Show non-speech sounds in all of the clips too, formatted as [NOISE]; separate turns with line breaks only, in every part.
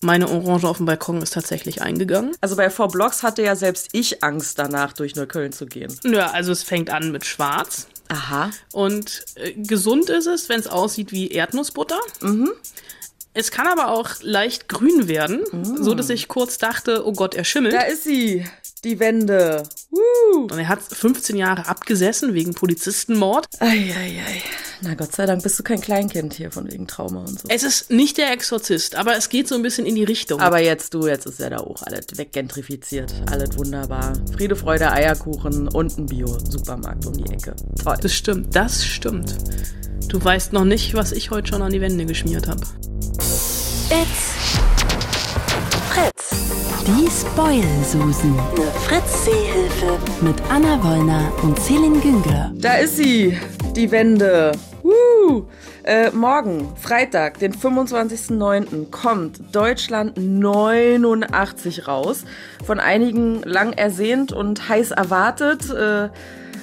Meine Orange auf dem Balkon ist tatsächlich eingegangen.
Also bei Four Blocks hatte ja selbst ich Angst danach, durch Neukölln zu gehen.
Ja, also es fängt an mit Schwarz.
Aha.
Und äh, gesund ist es, wenn es aussieht wie Erdnussbutter. Mhm. Es kann aber auch leicht grün werden, mm. so dass ich kurz dachte, oh Gott, er schimmelt.
Da ist sie, die Wende.
Woo. Und er hat 15 Jahre abgesessen wegen Polizistenmord.
Eieiei. Na Gott sei Dank bist du kein Kleinkind hier von wegen Trauma und so.
Es ist nicht der Exorzist, aber es geht so ein bisschen in die Richtung.
Aber jetzt du, jetzt ist ja da auch alles weggentrifiziert. Alles wunderbar. Friede, Freude, Eierkuchen und ein Bio-Supermarkt um die Ecke.
Toll. Das stimmt, das stimmt. Du weißt noch nicht, was ich heute schon an die Wände geschmiert habe.
It's Fritz. Die Spoil-Susen. Eine Fritz-Seehilfe. Mit Anna Wollner und Celine Güngler.
Da ist sie, die Wende. Äh, morgen, Freitag, den 25.09., kommt Deutschland 89 raus. Von einigen lang ersehnt und heiß erwartet. Äh,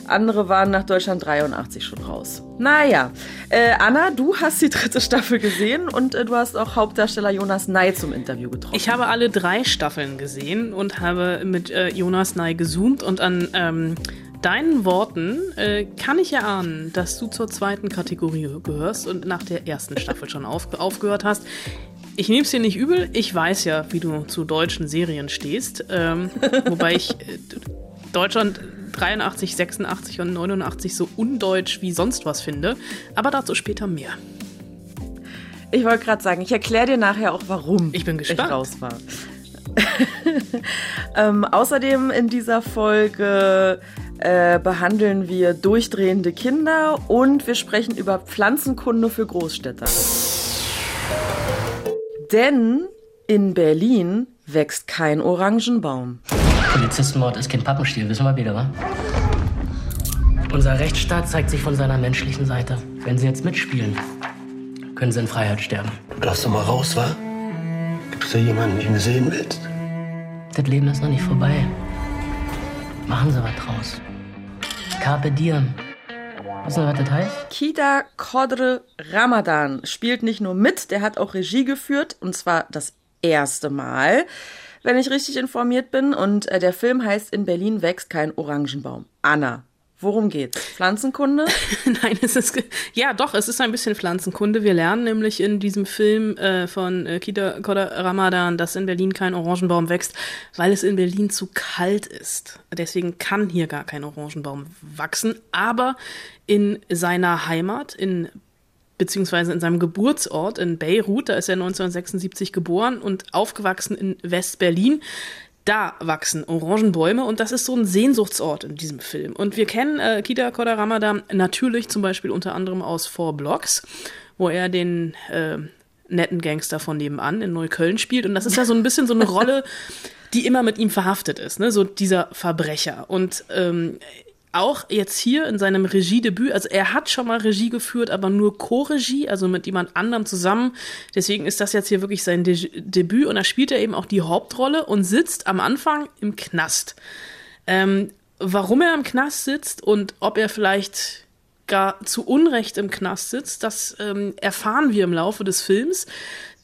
andere waren nach Deutschland 83 schon raus. Naja, äh, Anna, du hast die dritte Staffel gesehen und äh, du hast auch Hauptdarsteller Jonas Ney zum Interview getroffen.
Ich habe alle drei Staffeln gesehen und habe mit äh, Jonas Ney gezoomt und an ähm, deinen Worten äh, kann ich erahnen, dass du zur zweiten Kategorie gehörst und nach der ersten Staffel schon auf, aufgehört hast. Ich nehme es dir nicht übel. Ich weiß ja, wie du zu deutschen Serien stehst. Ähm, wobei ich äh, Deutschland 83, 86 und 89 so undeutsch wie sonst was finde. Aber dazu später mehr.
Ich wollte gerade sagen, ich erkläre dir nachher auch, warum
ich, bin gespannt.
ich raus war. [LAUGHS] ähm, außerdem in dieser Folge äh, behandeln wir durchdrehende Kinder und wir sprechen über Pflanzenkunde für Großstädter. Denn in Berlin wächst kein Orangenbaum.
Polizistenmord ist kein Pappenstiel, wissen wir wieder, wa? Unser Rechtsstaat zeigt sich von seiner menschlichen Seite. Wenn Sie jetzt mitspielen, können Sie in Freiheit sterben.
Du darfst doch mal raus, wa? Gibt es da jemanden, den du sehen willst?
Das Leben ist noch nicht vorbei. Machen Sie was draus. Carpe diem. Wissen Sie, was das heißt?
Kida Kodre Ramadan spielt nicht nur mit, der hat auch Regie geführt, und zwar das erste Mal wenn ich richtig informiert bin. Und äh, der Film heißt In Berlin wächst kein Orangenbaum. Anna, Worum geht's? Pflanzenkunde? [LAUGHS]
Nein, es ist ja doch, es ist ein bisschen Pflanzenkunde. Wir lernen nämlich in diesem Film äh, von äh, Kita Koda Ramadan, dass in Berlin kein Orangenbaum wächst, weil es in Berlin zu kalt ist. Deswegen kann hier gar kein Orangenbaum wachsen. Aber in seiner Heimat in beziehungsweise in seinem Geburtsort in Beirut, da ist er 1976 geboren und aufgewachsen in West-Berlin. Da wachsen Orangenbäume und das ist so ein Sehnsuchtsort in diesem Film. Und wir kennen äh, Kita Koda Ramadan natürlich zum Beispiel unter anderem aus Four Blocks, wo er den äh, netten Gangster von nebenan in Neukölln spielt. Und das ist ja so ein bisschen so eine [LAUGHS] Rolle, die immer mit ihm verhaftet ist, ne? so dieser Verbrecher. Und ähm, auch jetzt hier in seinem Regiedebüt, also er hat schon mal Regie geführt, aber nur Co-Regie, also mit jemand anderem zusammen. Deswegen ist das jetzt hier wirklich sein De Debüt und da spielt er eben auch die Hauptrolle und sitzt am Anfang im Knast. Ähm, warum er im Knast sitzt und ob er vielleicht gar zu Unrecht im Knast sitzt, das ähm, erfahren wir im Laufe des Films.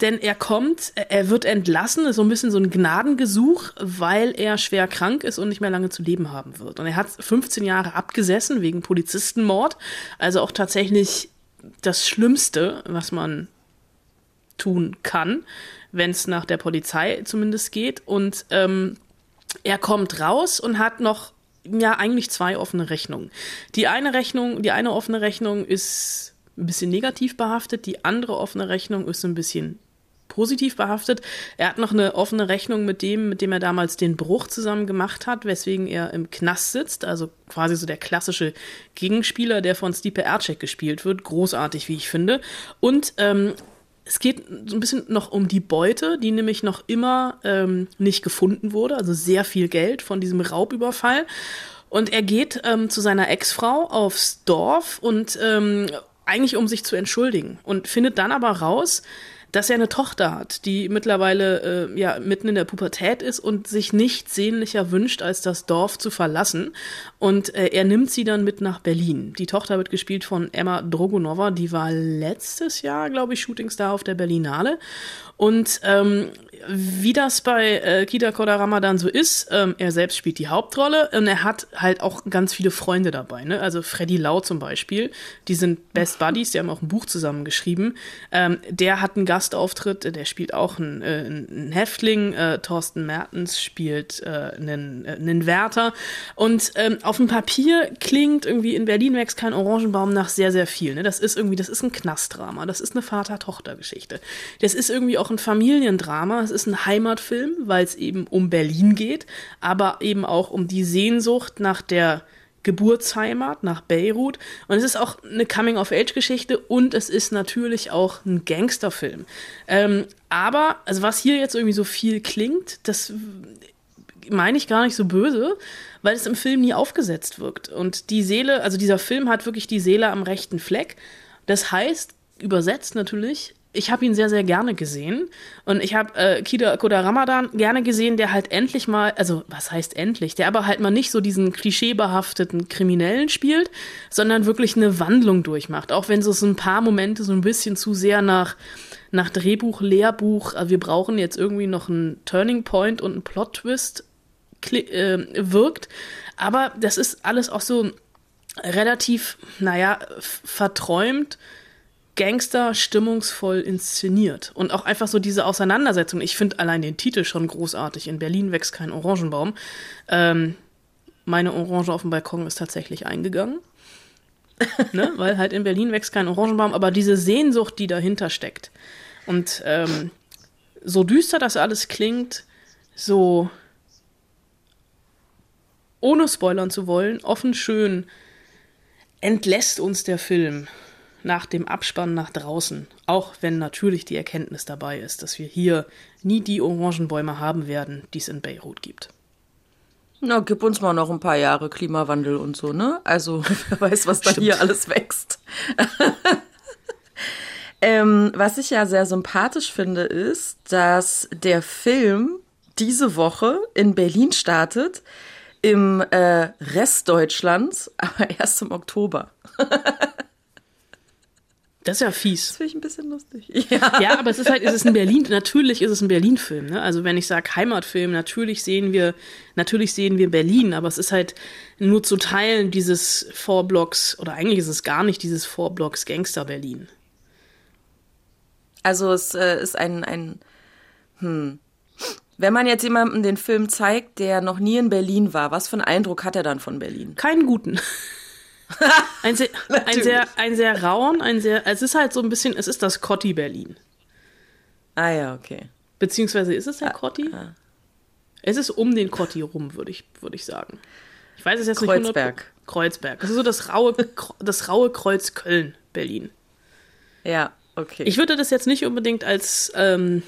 Denn er kommt, er wird entlassen, ist so ein bisschen so ein Gnadengesuch, weil er schwer krank ist und nicht mehr lange zu leben haben wird. Und er hat 15 Jahre abgesessen wegen Polizistenmord. Also auch tatsächlich das Schlimmste, was man tun kann, wenn es nach der Polizei zumindest geht. Und ähm, er kommt raus und hat noch ja eigentlich zwei offene Rechnungen. Die eine Rechnung, die eine offene Rechnung ist ein bisschen negativ behaftet, die andere offene Rechnung ist ein bisschen positiv behaftet. Er hat noch eine offene Rechnung mit dem, mit dem er damals den Bruch zusammen gemacht hat, weswegen er im Knast sitzt. Also quasi so der klassische Gegenspieler, der von Stipe Ercek gespielt wird. Großartig, wie ich finde. Und ähm, es geht so ein bisschen noch um die Beute, die nämlich noch immer ähm, nicht gefunden wurde, also sehr viel Geld von diesem Raubüberfall. Und er geht ähm, zu seiner Ex-Frau aufs Dorf und ähm, eigentlich um sich zu entschuldigen und findet dann aber raus, dass er eine Tochter hat, die mittlerweile äh, ja mitten in der Pubertät ist und sich nichts sehnlicher wünscht, als das Dorf zu verlassen. Und äh, er nimmt sie dann mit nach Berlin. Die Tochter wird gespielt von Emma Drogonova, die war letztes Jahr, glaube ich, Shootingstar auf der Berlinale. Und ähm, wie das bei äh, Kida Koda Ramadan so ist, ähm, er selbst spielt die Hauptrolle und er hat halt auch ganz viele Freunde dabei. Ne? Also Freddy Lau zum Beispiel, die sind Best Buddies, die haben auch ein Buch zusammen geschrieben. Ähm, der hat einen Gastauftritt, der spielt auch einen, äh, einen Häftling. Äh, Thorsten Mertens spielt äh, einen, äh, einen Wärter. Und ähm, auf dem Papier klingt irgendwie in Berlin wächst kein Orangenbaum nach sehr, sehr viel. Ne? Das ist irgendwie, das ist ein Knastdrama, das ist eine Vater-Tochter-Geschichte. Das ist irgendwie auch ein Familiendrama. Es ist ein Heimatfilm, weil es eben um Berlin geht, aber eben auch um die Sehnsucht nach der Geburtsheimat, nach Beirut. Und es ist auch eine Coming-of-Age-Geschichte und es ist natürlich auch ein Gangsterfilm. Ähm, aber, also was hier jetzt irgendwie so viel klingt, das meine ich gar nicht so böse, weil es im Film nie aufgesetzt wirkt. Und die Seele, also dieser Film hat wirklich die Seele am rechten Fleck. Das heißt, übersetzt natürlich, ich habe ihn sehr, sehr gerne gesehen. Und ich habe äh, Kida Koda Ramadan gerne gesehen, der halt endlich mal, also was heißt endlich, der aber halt mal nicht so diesen klischeebehafteten Kriminellen spielt, sondern wirklich eine Wandlung durchmacht. Auch wenn so, ein paar Momente so ein bisschen zu sehr nach, nach Drehbuch, Lehrbuch, äh, wir brauchen jetzt irgendwie noch einen Turning Point und einen Plot-Twist äh, wirkt. Aber das ist alles auch so relativ, naja, verträumt Gangster stimmungsvoll inszeniert. Und auch einfach so diese Auseinandersetzung. Ich finde allein den Titel schon großartig. In Berlin wächst kein Orangenbaum. Ähm, meine Orange auf dem Balkon ist tatsächlich eingegangen. [LAUGHS] ne? Weil halt in Berlin wächst kein Orangenbaum, aber diese Sehnsucht, die dahinter steckt. Und ähm, so düster das alles klingt, so ohne spoilern zu wollen, offen schön, entlässt uns der Film nach dem Abspann nach draußen, auch wenn natürlich die Erkenntnis dabei ist, dass wir hier nie die Orangenbäume haben werden, die es in Beirut gibt.
Na, gib uns mal noch ein paar Jahre Klimawandel und so, ne? Also, [LAUGHS] wer weiß, was da hier alles wächst. [LAUGHS] ähm, was ich ja sehr sympathisch finde, ist, dass der Film diese Woche in Berlin startet, im äh, Rest Deutschlands, [LAUGHS] aber erst im Oktober.
Das ist ja fies.
Das finde ich ein bisschen lustig. [LAUGHS]
Ja. ja, aber es ist halt, es ist ein Berlin, natürlich ist es ein Berlin-Film. Ne? Also wenn ich sage Heimatfilm, natürlich sehen wir, natürlich sehen wir Berlin, aber es ist halt nur zu teilen dieses Vorblocks, oder eigentlich ist es gar nicht dieses Vorblocks Gangster-Berlin.
Also es äh, ist ein, ein, hm. Wenn man jetzt jemandem den Film zeigt, der noch nie in Berlin war, was für einen Eindruck hat er dann von Berlin?
Keinen guten. Ein, sehr, [LAUGHS] ein, sehr, ein sehr rauen, ein sehr, es ist halt so ein bisschen, es ist das Cotti Berlin.
Ah ja, okay.
Beziehungsweise ist es der ah, Cotti? Ah. Es ist um den Cotti rum, würde ich, würd ich sagen. Ich weiß es jetzt
Kreuzberg.
nicht. Kreuzberg. Das ist so das raue, das raue Kreuz Köln, Berlin.
Ja, okay.
Ich würde das jetzt nicht unbedingt als ähm,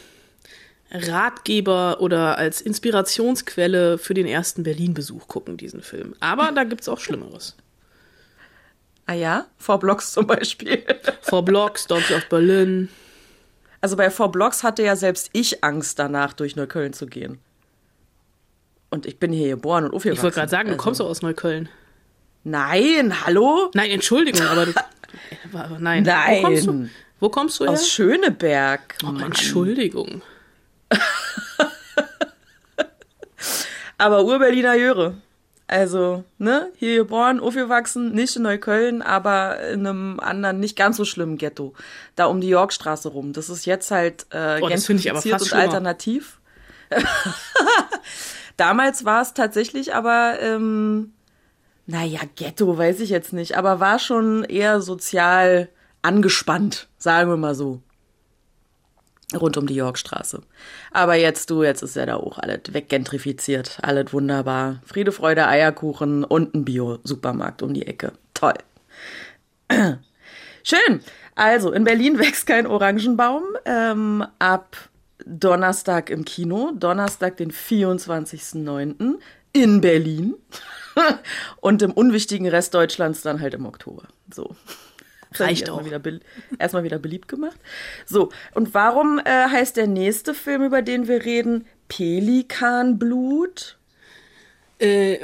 Ratgeber oder als Inspirationsquelle für den ersten Berlin-Besuch gucken, diesen Film. Aber da gibt es auch Schlimmeres. [LAUGHS]
Ah ja? Vor Blocks zum Beispiel. [LAUGHS]
Vor Blocks, Dogs of Berlin.
Also bei Vor Blocks hatte ja selbst ich Angst danach, durch Neukölln zu gehen. Und ich bin hier geboren und aufgewachsen.
Ich wollte gerade sagen, also. du kommst doch aus Neukölln.
Nein, hallo?
Nein, Entschuldigung, aber du. [LAUGHS] nein.
Nein.
Wo kommst du, Wo kommst du her?
Aus Schöneberg.
Oh, Entschuldigung. [LAUGHS]
aber Ur-Berliner Jöre. Also, ne, hier geboren, aufgewachsen, nicht in Neukölln, aber in einem anderen, nicht ganz so schlimmen Ghetto. Da um die Yorkstraße rum. Das ist jetzt halt äh,
oh, gentrifiziert
und alternativ. [LAUGHS] Damals war es tatsächlich aber, ähm, naja, Ghetto weiß ich jetzt nicht, aber war schon eher sozial angespannt, sagen wir mal so rund um die Yorkstraße. Aber jetzt du, jetzt ist ja da auch alles weggentrifiziert, alles wunderbar. Friede, Freude, Eierkuchen und ein Bio-Supermarkt um die Ecke. Toll. [CLEARS THROAT] Schön. Also, in Berlin [LAUGHS] wächst kein Orangenbaum. Ähm, ab Donnerstag im Kino, Donnerstag, den 24.09. in Berlin. [LAUGHS] und im unwichtigen Rest Deutschlands dann halt im Oktober. So.
Reicht auch.
Wieder erstmal wieder beliebt gemacht. So, und warum äh, heißt der nächste Film, über den wir reden, Pelikanblut?
Äh,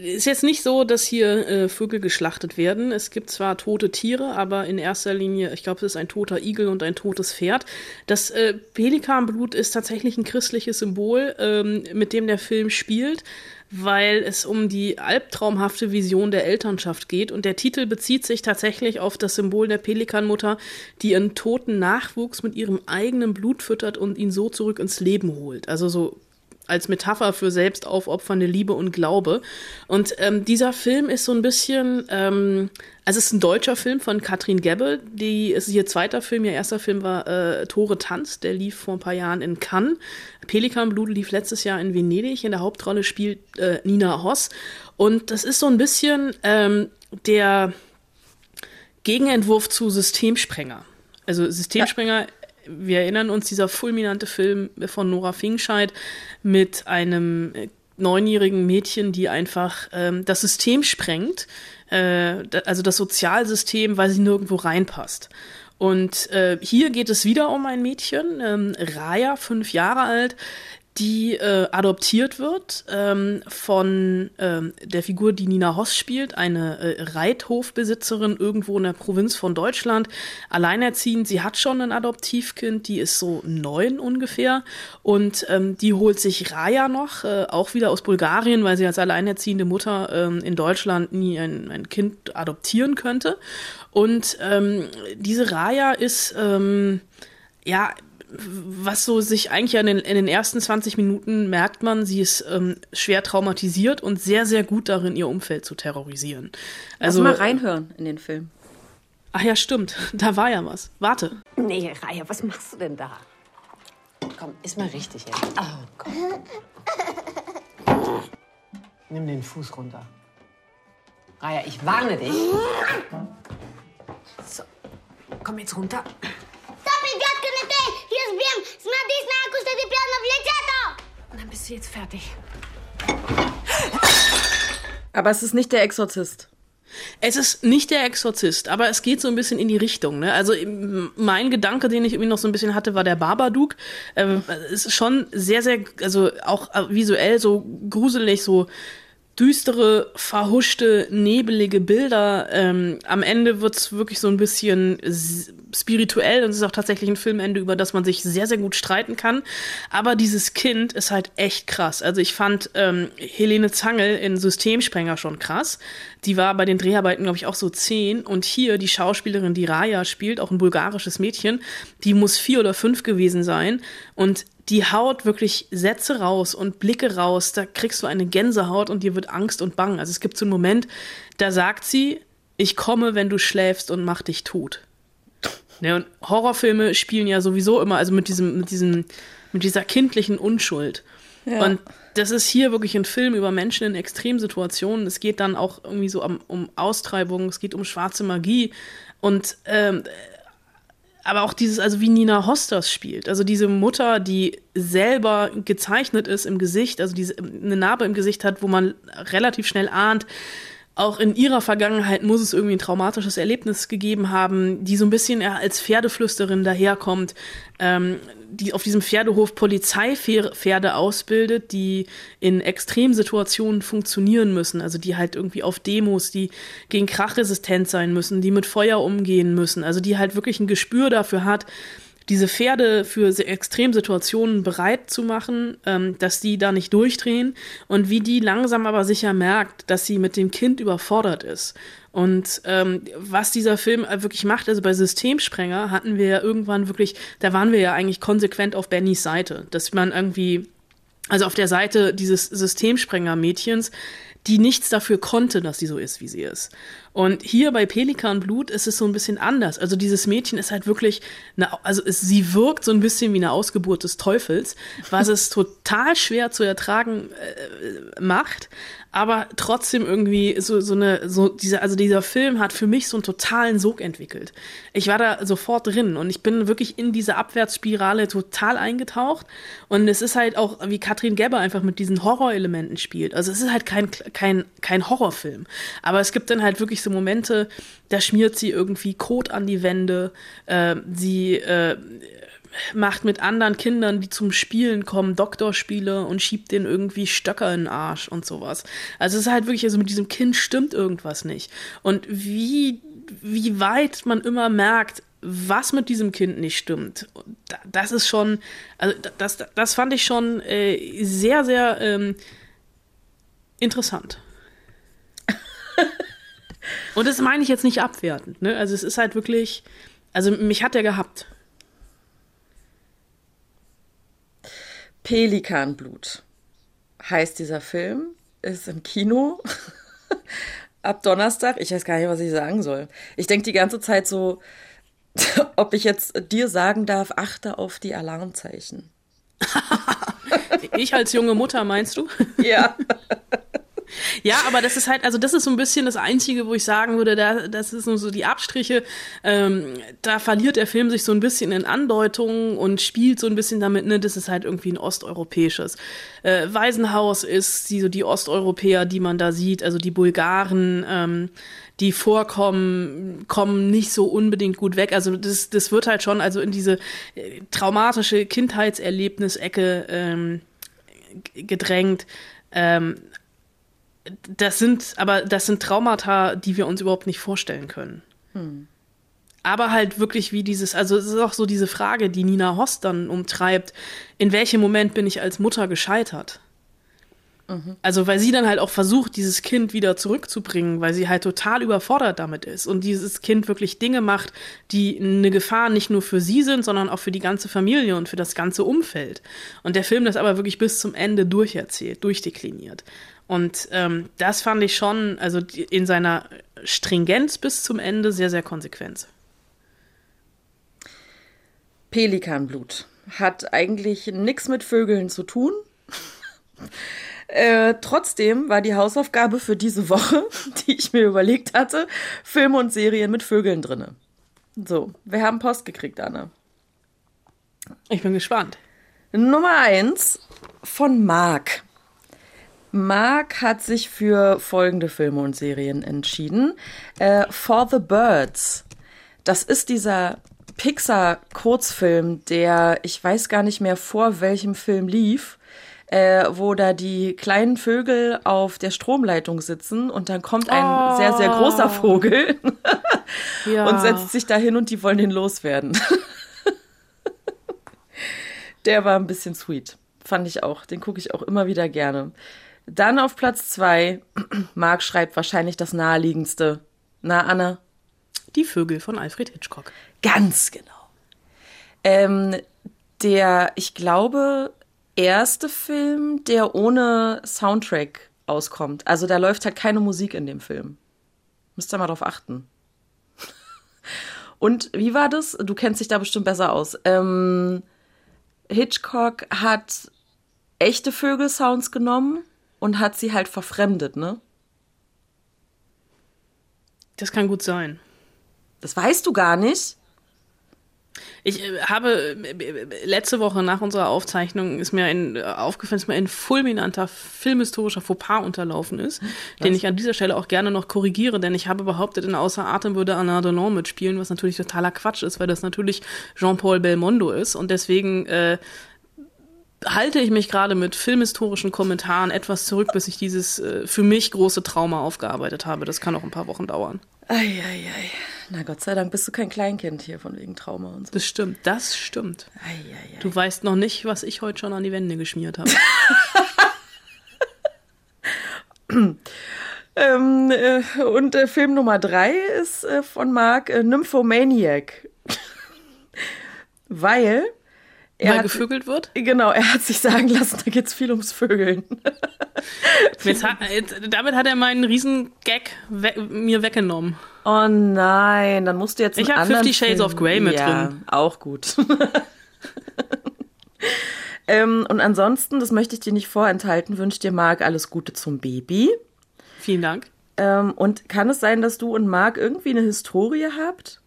ist jetzt nicht so, dass hier äh, Vögel geschlachtet werden. Es gibt zwar tote Tiere, aber in erster Linie, ich glaube, es ist ein toter Igel und ein totes Pferd. Das äh, Pelikanblut ist tatsächlich ein christliches Symbol, ähm, mit dem der Film spielt, weil es um die albtraumhafte Vision der Elternschaft geht. Und der Titel bezieht sich tatsächlich auf das Symbol der Pelikanmutter, die ihren toten Nachwuchs mit ihrem eigenen Blut füttert und ihn so zurück ins Leben holt. Also so als Metapher für selbstaufopfernde Liebe und Glaube. Und ähm, dieser Film ist so ein bisschen, ähm, also es ist ein deutscher Film von Katrin Gebbe, die ist ihr zweiter Film, ihr erster Film war äh, Tore Tanz, der lief vor ein paar Jahren in Cannes. Pelikanblut lief letztes Jahr in Venedig, in der Hauptrolle spielt äh, Nina Hoss. Und das ist so ein bisschen ähm, der Gegenentwurf zu Systemsprenger. Also Systemsprenger ja wir erinnern uns, dieser fulminante Film von Nora Fingscheid mit einem äh, neunjährigen Mädchen, die einfach ähm, das System sprengt, äh, also das Sozialsystem, weil sie nirgendwo reinpasst. Und äh, hier geht es wieder um ein Mädchen, ähm, Raya, fünf Jahre alt, die äh, adoptiert wird ähm, von ähm, der Figur, die Nina Hoss spielt, eine äh, Reithofbesitzerin irgendwo in der Provinz von Deutschland, alleinerziehend. Sie hat schon ein Adoptivkind, die ist so neun ungefähr und ähm, die holt sich Raya noch, äh, auch wieder aus Bulgarien, weil sie als alleinerziehende Mutter ähm, in Deutschland nie ein, ein Kind adoptieren könnte. Und ähm, diese Raya ist ähm, ja was so sich eigentlich in den, in den ersten 20 Minuten merkt man, sie ist ähm, schwer traumatisiert und sehr, sehr gut darin, ihr Umfeld zu terrorisieren.
Also Lass mal reinhören in den Film.
Ach ja, stimmt. [LAUGHS] Da war ja was. Warte.
Nee, Raya, was machst du denn da? Komm, ist mal richtig jetzt. Oh Gott. Nimm den Fuß runter. Raya, ich warne dich. So, komm jetzt runter.
Разбием! Смотри, знаю, что ты прямо в лицето!
Dann bist du jetzt fertig.
Aber es ist nicht der Exorzist.
Es ist nicht der Exorzist, aber es geht so ein bisschen in die Richtung. Ne? Also mein Gedanke, den ich irgendwie noch so ein bisschen hatte, war der Babadook. Ähm, es ist schon sehr, sehr, also auch visuell so gruselig, so düstere, verhuschte, nebelige Bilder. Ähm, am Ende wird's wirklich so ein bisschen spirituell und es ist auch tatsächlich ein Filmende, über das man sich sehr, sehr gut streiten kann. Aber dieses Kind ist halt echt krass. Also ich fand ähm, Helene Zangel in Systemsprenger schon krass. Die war bei den Dreharbeiten, glaube ich, auch so zehn. Und hier die Schauspielerin, die Raya spielt, auch ein bulgarisches Mädchen, die muss vier oder fünf gewesen sein. Und die haut wirklich Sätze raus und Blicke raus. Da kriegst du eine Gänsehaut und dir wird Angst und Bang. Also es gibt so einen Moment, da sagt sie, ich komme, wenn du schläfst und mach dich tot. Ja, und Horrorfilme spielen ja sowieso immer, also mit diesem, mit diesem, mit dieser kindlichen Unschuld. Ja. Und das ist hier wirklich ein Film über Menschen in Extremsituationen. Es geht dann auch irgendwie so um, um Austreibung, es geht um schwarze Magie. Und ähm, aber auch dieses, also wie Nina Hosters spielt, also diese Mutter, die selber gezeichnet ist im Gesicht, also diese eine Narbe im Gesicht hat, wo man relativ schnell ahnt, auch in ihrer Vergangenheit muss es irgendwie ein traumatisches Erlebnis gegeben haben, die so ein bisschen als Pferdeflüsterin daherkommt, ähm, die auf diesem Pferdehof Polizeipferde ausbildet, die in Extremsituationen funktionieren müssen, also die halt irgendwie auf Demos, die gegen Krachresistent sein müssen, die mit Feuer umgehen müssen, also die halt wirklich ein Gespür dafür hat, diese Pferde für Extremsituationen bereit zu machen, ähm, dass die da nicht durchdrehen und wie die langsam aber sicher merkt, dass sie mit dem Kind überfordert ist. Und ähm, was dieser Film wirklich macht, also bei Systemsprenger hatten wir ja irgendwann wirklich, da waren wir ja eigentlich konsequent auf Bennys Seite, dass man irgendwie, also auf der Seite dieses Systemsprenger-Mädchens, die nichts dafür konnte, dass sie so ist, wie sie ist. Und hier bei Pelikan Blut ist es so ein bisschen anders. Also dieses Mädchen ist halt wirklich, eine, also es, sie wirkt so ein bisschen wie eine Ausgeburt des Teufels, was es [LAUGHS] total schwer zu ertragen äh, macht aber trotzdem irgendwie so, so eine, so dieser, also dieser Film hat für mich so einen totalen Sog entwickelt. Ich war da sofort drin und ich bin wirklich in diese Abwärtsspirale total eingetaucht und es ist halt auch, wie Katrin Gebber einfach mit diesen Horrorelementen spielt. Also es ist halt kein, kein, kein Horrorfilm, aber es gibt dann halt wirklich so Momente, da schmiert sie irgendwie Kot an die Wände, äh, sie, äh, macht mit anderen Kindern, die zum Spielen kommen, Doktorspiele und schiebt denen irgendwie Stöcker in den Arsch und sowas. Also es ist halt wirklich, also mit diesem Kind stimmt irgendwas nicht. Und wie, wie weit man immer merkt, was mit diesem Kind nicht stimmt, das ist schon, also das, das fand ich schon äh, sehr, sehr ähm, interessant. [LAUGHS] Und das meine ich jetzt nicht abwertend, ne? Also es ist halt wirklich, also mich hat er gehabt.
Pelikanblut heißt dieser Film, ist im Kino [LAUGHS] ab Donnerstag. Ich weiß gar nicht, was ich sagen soll. Ich denke die ganze Zeit so, [LAUGHS] ob ich jetzt dir sagen darf, achte auf die Alarmzeichen. [LAUGHS]
ich als junge Mutter, meinst du?
Ja.
Ja, aber das ist halt, also das ist so ein bisschen das Einzige, wo ich sagen würde, da, das ist so die Abstriche. Ähm, da verliert der Film sich so ein bisschen in Andeutungen und spielt so ein bisschen damit, ne, das ist halt irgendwie ein osteuropäisches. Äh, Waisenhaus ist die, so die Osteuropäer, die man da sieht, also die Bulgaren, ähm, die vorkommen, kommen nicht so unbedingt gut weg. Also das, das wird halt schon also in diese äh, traumatische Kindheitserlebnisecke ähm, gedrängt. Ähm, das sind, aber das sind Traumata, die wir uns überhaupt nicht vorstellen können. Hm. Aber halt wirklich wie dieses, also es ist auch so diese Frage, die Nina Host dann umtreibt, in welchem Moment bin ich als Mutter gescheitert? Mhm. Also, weil sie dann halt auch versucht, dieses Kind wieder zurückzubringen, weil sie halt total überfordert damit ist und dieses Kind wirklich Dinge macht, die eine Gefahr nicht nur für sie sind, sondern auch für die ganze Familie und für das ganze Umfeld. Und der Film das aber wirklich bis zum Ende durcherzählt, durchdekliniert. Und ähm, das fand ich schon, also in seiner Stringenz bis zum Ende sehr, sehr konsequent.
Pelikanblut hat eigentlich nichts mit Vögeln zu tun. [LAUGHS] äh, trotzdem war die Hausaufgabe für diese Woche, [LAUGHS] die ich mir überlegt hatte, Filme und Serien mit Vögeln drinne. So, wir haben Post gekriegt, Anne.
Ich bin gespannt.
Nummer eins von Marc. Mark hat sich für folgende Filme und Serien entschieden. Äh, For the Birds. Das ist dieser Pixar-Kurzfilm, der ich weiß gar nicht mehr vor welchem Film lief, äh, wo da die kleinen Vögel auf der Stromleitung sitzen und dann kommt ein oh. sehr, sehr großer Vogel [LAUGHS] ja. und setzt sich da hin und die wollen den loswerden. [LAUGHS] der war ein bisschen sweet. Fand ich auch. Den gucke ich auch immer wieder gerne. Dann auf Platz zwei, [CLEARS THROAT] Marc schreibt wahrscheinlich das naheliegendste. Na, Anna?
Die Vögel von Alfred Hitchcock.
Ganz genau. Ähm, der, ich glaube, erste Film, der ohne Soundtrack auskommt. Also da läuft halt keine Musik in dem Film. Müsst ihr mal drauf achten. [LAUGHS] Und wie war das? Du kennst dich da bestimmt besser aus. Ähm, Hitchcock hat echte Vögelsounds genommen und hat sie halt verfremdet, ne?
Das kann gut sein.
Das weißt du gar nicht.
Ich äh, habe äh, letzte Woche nach unserer Aufzeichnung ist mir ein, äh, aufgefallen, dass mir ein fulminanter filmhistorischer Fauxpas unterlaufen ist, was? den ich an dieser Stelle auch gerne noch korrigiere, denn ich habe behauptet, in Außer Atem würde Anna Delon mitspielen, was natürlich totaler Quatsch ist, weil das natürlich Jean-Paul Belmondo ist und deswegen äh, halte ich mich gerade mit filmhistorischen Kommentaren etwas zurück, bis ich dieses äh, für mich große Trauma aufgearbeitet habe. Das kann auch ein paar Wochen dauern.
Eieiei. Ei, ei. Na Gott sei Dank bist du kein Kleinkind hier von wegen Trauma und so.
Das stimmt, das stimmt. Ei, du weißt noch nicht, was ich heute schon an die Wände geschmiert habe. [LAUGHS]
ähm, äh, und äh, Film Nummer drei ist äh, von Mark äh, Nymphomaniac. [LAUGHS] Weil
er Weil hat, gevögelt wird?
Genau, er hat sich sagen lassen, da geht's viel ums Vögeln. [LAUGHS]
hat, damit hat er meinen riesen Gag we mir weggenommen.
Oh nein, dann musst du jetzt
Ich habe Fifty Shades of Grey mit ja, drin.
auch gut. [LAUGHS] ähm, und ansonsten, das möchte ich dir nicht vorenthalten, wünsche dir Marc alles Gute zum Baby.
Vielen Dank.
Ähm, und kann es sein, dass du und Marc irgendwie eine Historie habt?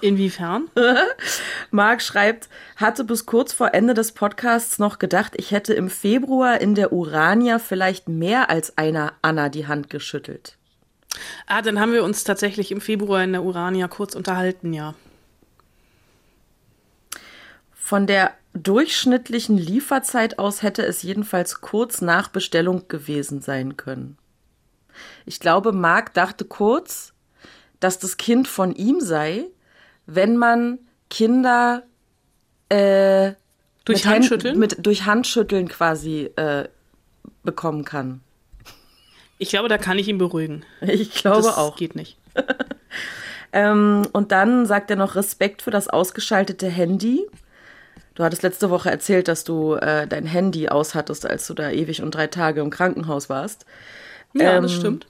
Inwiefern? [LAUGHS]
Marc schreibt, hatte bis kurz vor Ende des Podcasts noch gedacht, ich hätte im Februar in der Urania vielleicht mehr als einer Anna die Hand geschüttelt.
Ah, dann haben wir uns tatsächlich im Februar in der Urania kurz unterhalten, ja.
Von der durchschnittlichen Lieferzeit aus hätte es jedenfalls kurz nach Bestellung gewesen sein können. Ich glaube, Mark dachte kurz, dass das Kind von ihm sei, wenn man Kinder äh,
Durch
mit
Handschütteln?
mit, durch Handschütteln quasi äh, bekommen kann.
Ich glaube, da kann ich ihn beruhigen.
Ich glaube
das
auch.
geht nicht. [LAUGHS]
Ähm, und dann sagt er noch Respekt für das ausgeschaltete Handy. Du hattest letzte Woche erzählt, dass du äh, dein Handy aushattest, als du da ewig und drei Tage im Krankenhaus warst.
Ja, das
Ähm,
stimmt.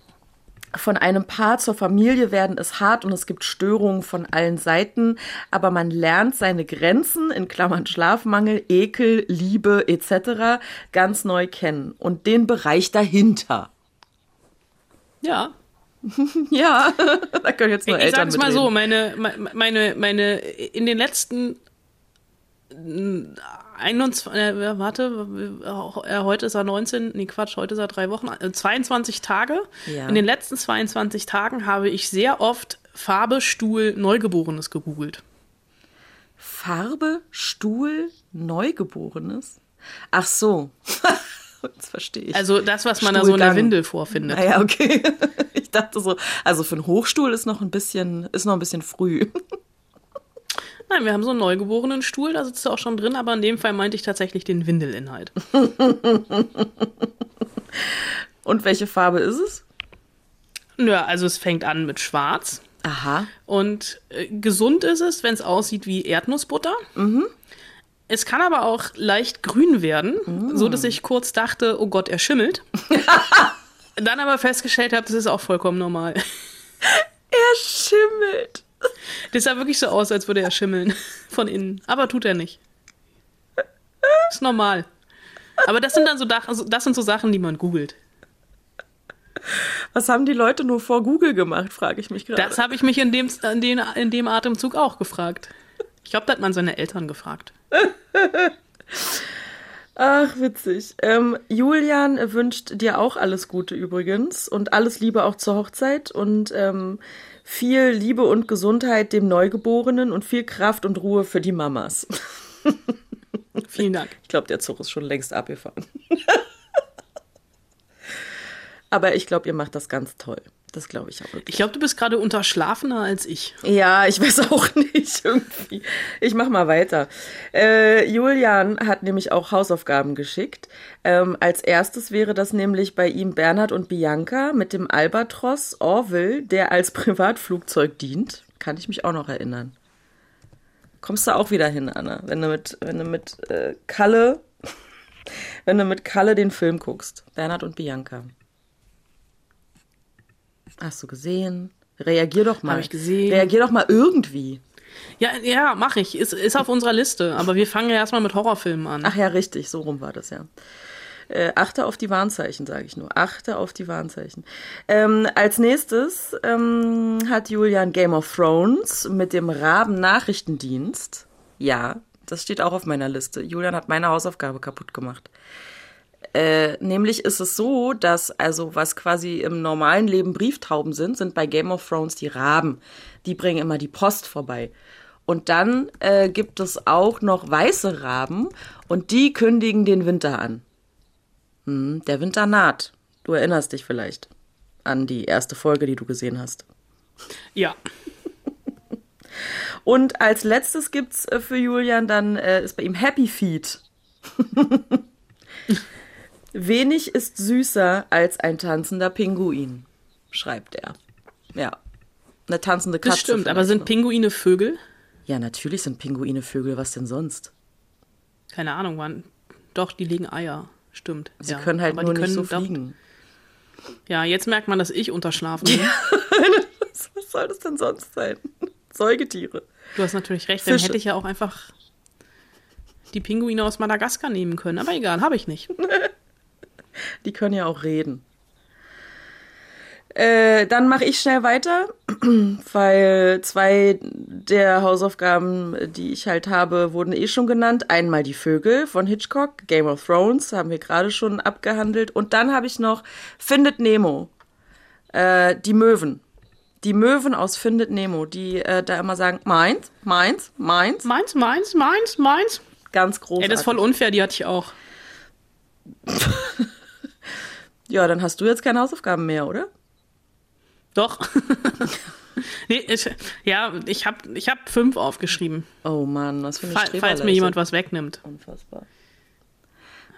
Von einem Paar zur Familie werden es hart und es gibt Störungen von allen Seiten, aber man lernt seine Grenzen in Klammern Schlafmangel, Ekel, Liebe etc. ganz neu kennen und den Bereich dahinter.
Ja. [LAUGHS]
Ja, [LAUGHS] da können jetzt nur
Ich, ich
Eltern
sag's mal so, meine, meine, meine, in den letzten 21, äh, warte, äh, heute ist er 19, nee Quatsch, heute ist er drei Wochen, äh, 22 Tage.
Ja.
In den letzten 22 Tagen habe ich sehr oft Farbe, Stuhl, Neugeborenes gegoogelt.
Farbe, Stuhl, Neugeborenes? Ach so. [LAUGHS] Jetzt verstehe ich.
Also das, was man da so in der
Stuhlgang.
Windel vorfindet.
Ah ja, okay. [LAUGHS] Ich dachte so, also für einen Hochstuhl ist noch ein bisschen, ist noch ein bisschen früh.
Nein, wir haben so einen neugeborenen Stuhl, da sitzt er auch schon drin, aber in dem Fall meinte ich tatsächlich den Windelinhalt. [LAUGHS]
Und welche Farbe ist es?
Ja, also es fängt an mit Schwarz.
Aha.
Und äh, gesund ist es, wenn es aussieht wie Erdnussbutter. Es kann aber auch leicht grün werden, so dass ich kurz dachte, oh Gott, er schimmelt. [LAUGHS] Dann aber festgestellt habe, das ist auch vollkommen normal.
Er schimmelt.
Das sah wirklich so aus, als würde er schimmeln [LAUGHS] von innen. Aber tut er nicht. Ist normal. Aber das sind dann so, also das sind so Sachen, die man googelt.
Was haben die Leute nur vor Google gemacht, frage ich mich gerade.
Das habe ich mich in dem, in, dem, in dem Atemzug auch gefragt. Ich glaube, da hat man seine Eltern gefragt.
Ach, witzig. Ähm, Julian wünscht dir auch alles Gute übrigens und alles Liebe auch zur Hochzeit und ähm, viel Liebe und Gesundheit dem Neugeborenen und viel Kraft und Ruhe für die Mamas. [LAUGHS]
Vielen Dank.
Ich glaube, der Zug ist schon längst abgefahren. [LAUGHS] Aber ich glaube, ihr macht das ganz toll. Das glaube ich auch wirklich.
Ich glaube, du bist gerade unterschlafener als ich.
Ja, ich weiß auch [LAUGHS] nicht irgendwie. Ich mach mal weiter. Äh, Julian hat nämlich auch Hausaufgaben geschickt. Ähm, als erstes wäre das nämlich bei ihm Bernhard und Bianca mit dem Albatros Orville, der als [LAUGHS] Privatflugzeug dient. Kann ich mich auch noch erinnern. Kommst du auch wieder hin, Anna, wenn du mit, wenn du mit äh, Kalle, [LAUGHS] wenn du mit Kalle den Film guckst. Bernhard und Bianca. Hast du gesehen? Reagier doch mal.
Hab ich gesehen.
Reagier doch mal irgendwie.
Ja, ja, mache ich. Ist, ist auf unserer Liste. Aber wir fangen ja erstmal mit Horrorfilmen an.
Ach ja, richtig, so rum war das ja. Äh, achte auf die Warnzeichen, sage ich nur. Achte auf die Warnzeichen. Ähm, als nächstes ähm, hat Julian Game of Thrones mit dem Raben-Nachrichtendienst. Ja, das steht auch auf meiner Liste. Julian hat meine Hausaufgabe kaputt gemacht. Äh, nämlich ist es so, dass also was quasi im normalen Leben Brieftauben sind, sind bei Game of Thrones die Raben. Die bringen immer die Post vorbei. Und dann äh, gibt es auch noch weiße Raben und die kündigen den Winter an. Hm, der Winter naht. Du erinnerst dich vielleicht an die erste Folge, die du gesehen hast.
Ja.
Und als letztes gibt's äh, für Julian dann äh, ist bei ihm Happy Feet. [LAUGHS] Wenig ist süßer als ein tanzender Pinguin, schreibt er. Ja. Eine tanzende Katze.
Das stimmt. Aber sind
noch.
Pinguine Vögel?
Ja, natürlich sind Pinguine Vögel, was denn sonst?
Keine Ahnung, wann. Doch, die legen Eier. Stimmt.
Sie
ja.
können halt
Aber
nur
die
nicht so
können-
fliegen.
Ja, jetzt merkt man, dass ich unterschlafen bin. [LAUGHS]
Was, was soll das denn sonst sein? [LAUGHS] Säugetiere.
Du hast natürlich recht. Dann
Fische.
hätte ich ja auch einfach die Pinguine aus Madagaskar nehmen können. Aber egal, habe ich nicht. [LAUGHS]
Die können ja auch reden. Äh, dann mache ich schnell weiter, [CLEARS THROAT] weil zwei der Hausaufgaben, die ich halt habe, wurden eh schon genannt. Einmal die Vögel von Hitchcock, Game of Thrones, haben wir gerade schon abgehandelt. Und dann habe ich noch Findet Nemo. Äh, die Möwen. Die Möwen aus Findet Nemo, die äh, da immer sagen, meins, meins, meins.
Meins, meins, meins, meins.
Ganz groß.
Ey, das ist voll unfair, die hatte ich auch. [LAUGHS]
Ja, dann hast du jetzt keine Hausaufgaben mehr, oder?
Doch. [LAUGHS] nee, ich, ja, ich habe ich hab fünf aufgeschrieben.
Oh Mann, was für eine
Fall, falls mir jemand was wegnimmt.
Unfassbar.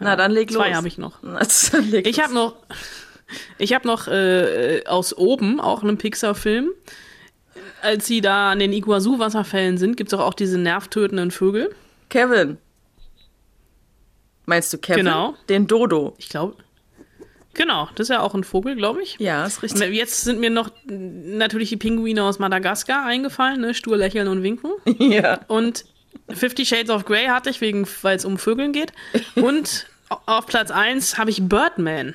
Na, dann leg los.
Zwei habe ich noch.
Na, [LAUGHS] dann leg
Ich habe noch, ich habe noch äh, aus oben auch einen Pixar-Film. Als sie da an den Iguazu-Wasserfällen sind, gibt es auch, auch diese nervtötenden Vögel.
Kevin. Meinst du Kevin?
Genau.
Den Dodo.
Ich glaube. Genau, das ist ja auch ein Vogel, glaube ich.
Ja, ist richtig.
Jetzt sind mir noch natürlich die Pinguine aus Madagaskar eingefallen, ne? Stur lächeln und winken. [LAUGHS]
ja.
Und Fifty Shades of Grey hatte ich, wegen, weil es um Vögeln geht. Und [LAUGHS] auf Platz 1 habe ich Birdman.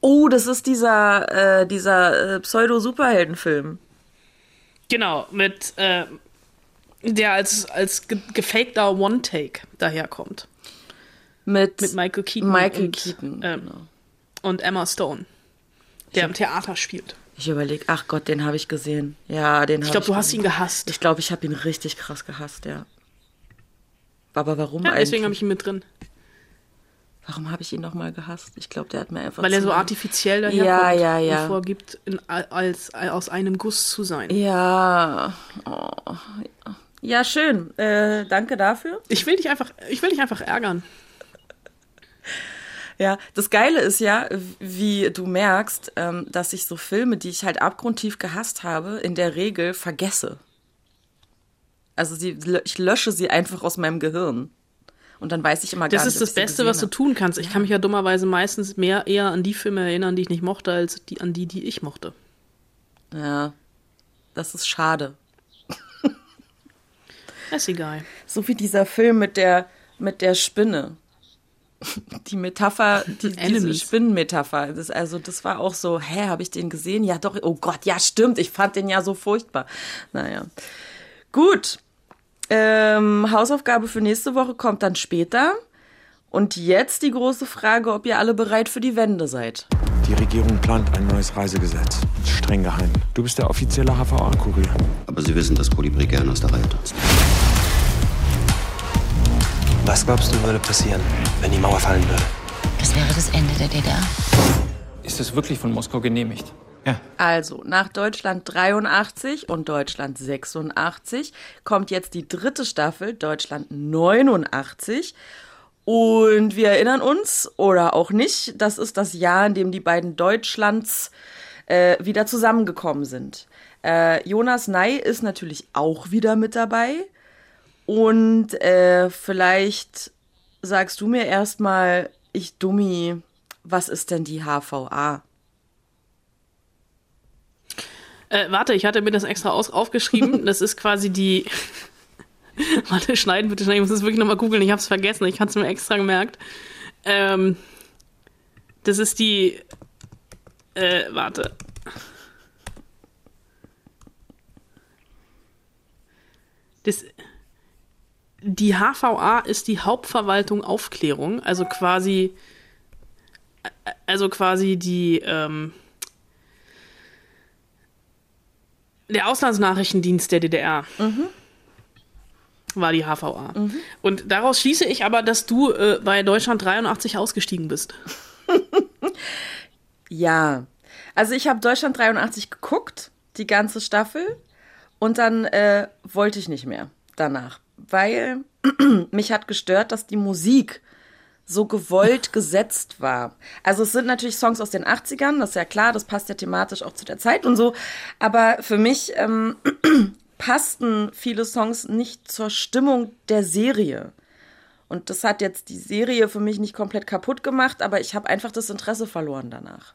Oh, das ist dieser, äh, dieser äh, Pseudo-Superheldenfilm.
Genau, mit äh, der als, als ge gefakter One-Take daherkommt.
Mit,
Mit Michael Keaton.
Michael
und,
Keaton,
ähm,
genau.
Und Emma Stone, der im Theater spielt.
Ich überlege, ach Gott, den habe ich gesehen. Ja, den
Ich
ich.
glaube, du hast ihn gehasst.
Ich glaube, ich habe ihn richtig krass gehasst, ja. Aber warum
Ja, deswegen
eigentlich?
habe ich ihn mit drin.
Warum habe ich ihn nochmal gehasst? Ich glaube, der hat mir einfach.
Weil er so artifiziell daherkommt
Ja, ja, ja.
und vorgibt, in, als, aus einem Guss zu sein.
Ja. Oh, ja. ja, schön. Äh, danke dafür.
Ich will dich einfach, ich will dich einfach ärgern. [LAUGHS]
Ja, das Geile ist ja, wie du merkst, ähm, dass ich so Filme, die ich halt abgrundtief gehasst habe, in der Regel vergesse. Also sie, ich lösche sie einfach aus meinem Gehirn. Und dann weiß ich immer
Das
gar
ist
nicht,
das
ich sie
Beste, was du tun kannst. Ich kann mich ja dummerweise meistens mehr eher an die Filme erinnern, die ich nicht mochte, als die, an die, die ich mochte.
Ja, das ist schade.
Ist egal.
So wie dieser Film mit der, mit der Spinne. Die Metapher, die, diese. Spinnenmetapher. Das, also, das war auch so, hä, habe ich den gesehen? Ja, doch, oh Gott, ja, stimmt, ich fand den ja so furchtbar. Naja. Gut. Ähm, Hausaufgabe für nächste Woche kommt dann später. Und jetzt die große Frage, ob ihr alle bereit für die Wende seid.
Die Regierung plant ein neues Reisegesetz. Streng geheim. Du bist der offizielle HVA-Kurier.
Aber Sie wissen, dass Kolibri gern aus der Reihe tanzt.
Was glaubst du, würde passieren, wenn die Mauer fallen würde?
Das wäre das Ende der DDR.
Ist es wirklich von Moskau genehmigt?
Ja.
Also, nach Deutschland 83 und Deutschland 86 kommt jetzt die dritte Staffel, Deutschland 89. Und wir erinnern uns, oder auch nicht, das ist das Jahr, in dem die beiden Deutschlands äh, wieder zusammengekommen sind. Äh, Jonas Ney ist natürlich auch wieder mit dabei. Und äh, vielleicht sagst du mir erstmal, ich Dummi, was ist denn die HVA?
Äh, warte, ich hatte mir das extra aus aufgeschrieben. [LAUGHS] Das ist quasi die. [LAUGHS] warte, schneiden bitte schnell. Ich muss das wirklich nochmal googeln. Ich habe es vergessen. Ich hatte es mir extra gemerkt. Ähm, das ist die. Äh, warte. Das, die HVA ist die Hauptverwaltung Aufklärung, also quasi, also quasi die, ähm, der Auslandsnachrichtendienst der DDR. War die HVA. Und daraus schließe ich aber, dass du äh, bei Deutschland 83 ausgestiegen bist. [LAUGHS]
Ja, also ich habe Deutschland 83 geguckt, die ganze Staffel, und dann äh, wollte ich nicht mehr danach, weil [CLEARS THROAT] mich hat gestört, dass die Musik so gewollt gesetzt war. Also es sind natürlich Songs aus den 80ern, das ist ja klar, das passt ja thematisch auch zu der Zeit und so, aber für mich ähm, [CLEARS THROAT] passten viele Songs nicht zur Stimmung der Serie. Und das hat jetzt die Serie für mich nicht komplett kaputt gemacht, aber ich habe einfach das Interesse verloren danach.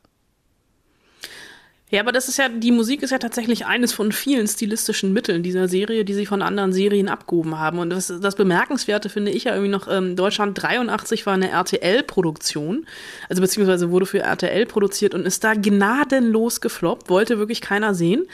Ja, aber das ist ja, die Musik ist ja tatsächlich eines von vielen stilistischen Mitteln dieser Serie, die sie von anderen Serien abgehoben haben. Und das, das Bemerkenswerte finde ich ja irgendwie noch, ähm, Deutschland 83 war eine RTL-Produktion, also beziehungsweise wurde für RTL produziert und ist da gnadenlos gefloppt, wollte wirklich keiner sehen.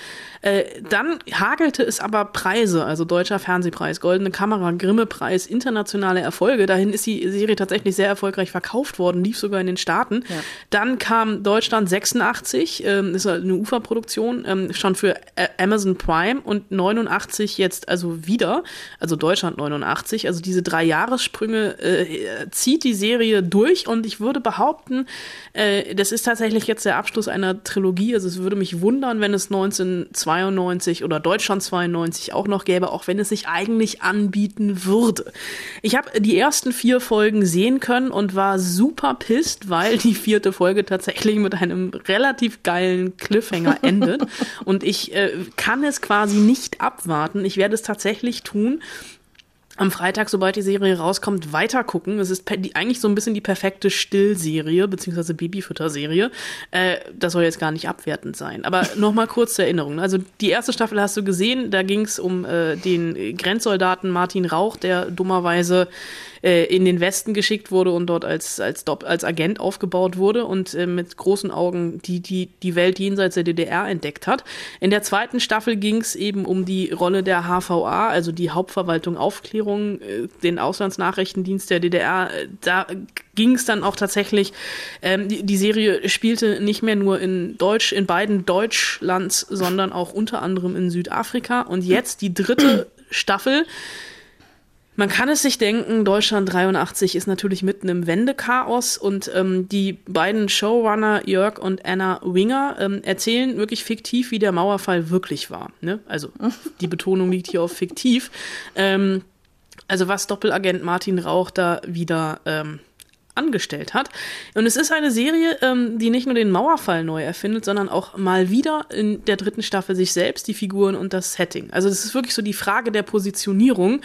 Äh, dann hagelte es aber Preise, also Deutscher Fernsehpreis, Goldene Kamera, Grimme-Preis, internationale Erfolge. Dahin ist die Serie tatsächlich sehr erfolgreich verkauft worden, lief sogar in den Staaten. Ja. Dann kam Deutschland 86, ähm, ist eine Uferproduktion, ähm, schon für Amazon Prime und 89 jetzt also wieder, also Deutschland 89. Also diese drei Jahressprünge äh, zieht die Serie durch und ich würde behaupten, äh, das ist tatsächlich jetzt der Abschluss einer Trilogie. Also es würde mich wundern, wenn es 1992 92 oder Deutschland 92 auch noch gäbe, auch wenn es sich eigentlich anbieten würde. Ich habe die ersten vier Folgen sehen können und war super pisst, weil die vierte Folge tatsächlich mit einem relativ geilen Cliffhanger [LAUGHS] endet. und ich äh, kann es quasi nicht abwarten. Ich werde es tatsächlich tun am Freitag, sobald die Serie rauskommt, weiter gucken. Es ist eigentlich so ein bisschen die perfekte Stillserie, beziehungsweise Babyfütter-Serie. Äh, das soll jetzt gar nicht abwertend sein. Aber [LAUGHS] nochmal kurz zur Erinnerung. Also die erste Staffel hast du gesehen, da ging es um äh, den Grenzsoldaten Martin Rauch, der dummerweise äh, in den Westen geschickt wurde und dort als, als, als Agent aufgebaut wurde und äh, mit großen Augen die, die, die Welt jenseits der DDR entdeckt hat. In der zweiten Staffel ging es eben um die Rolle der HVA, also die Hauptverwaltung Aufklärung, äh, den Auslandsnachrichtendienst der DDR. Da ging es dann auch tatsächlich, ähm, die, die Serie spielte nicht mehr nur in Deutsch, in beiden Deutschlands, sondern auch unter anderem in Südafrika. Und jetzt die dritte Staffel man kann es sich denken, Deutschland 83 ist natürlich mitten im Wendechaos und ähm, die beiden Showrunner Jörg und Anna Winger ähm, erzählen wirklich fiktiv, wie der Mauerfall wirklich war. Ne? Also die Betonung liegt hier auf fiktiv. Ähm, also was Doppelagent Martin Rauch da wieder ähm, angestellt hat. Und es ist eine Serie, ähm, die nicht nur den Mauerfall neu erfindet, sondern auch mal wieder in der dritten Staffel sich selbst, die Figuren und das Setting. Also es ist wirklich so die Frage der Positionierung,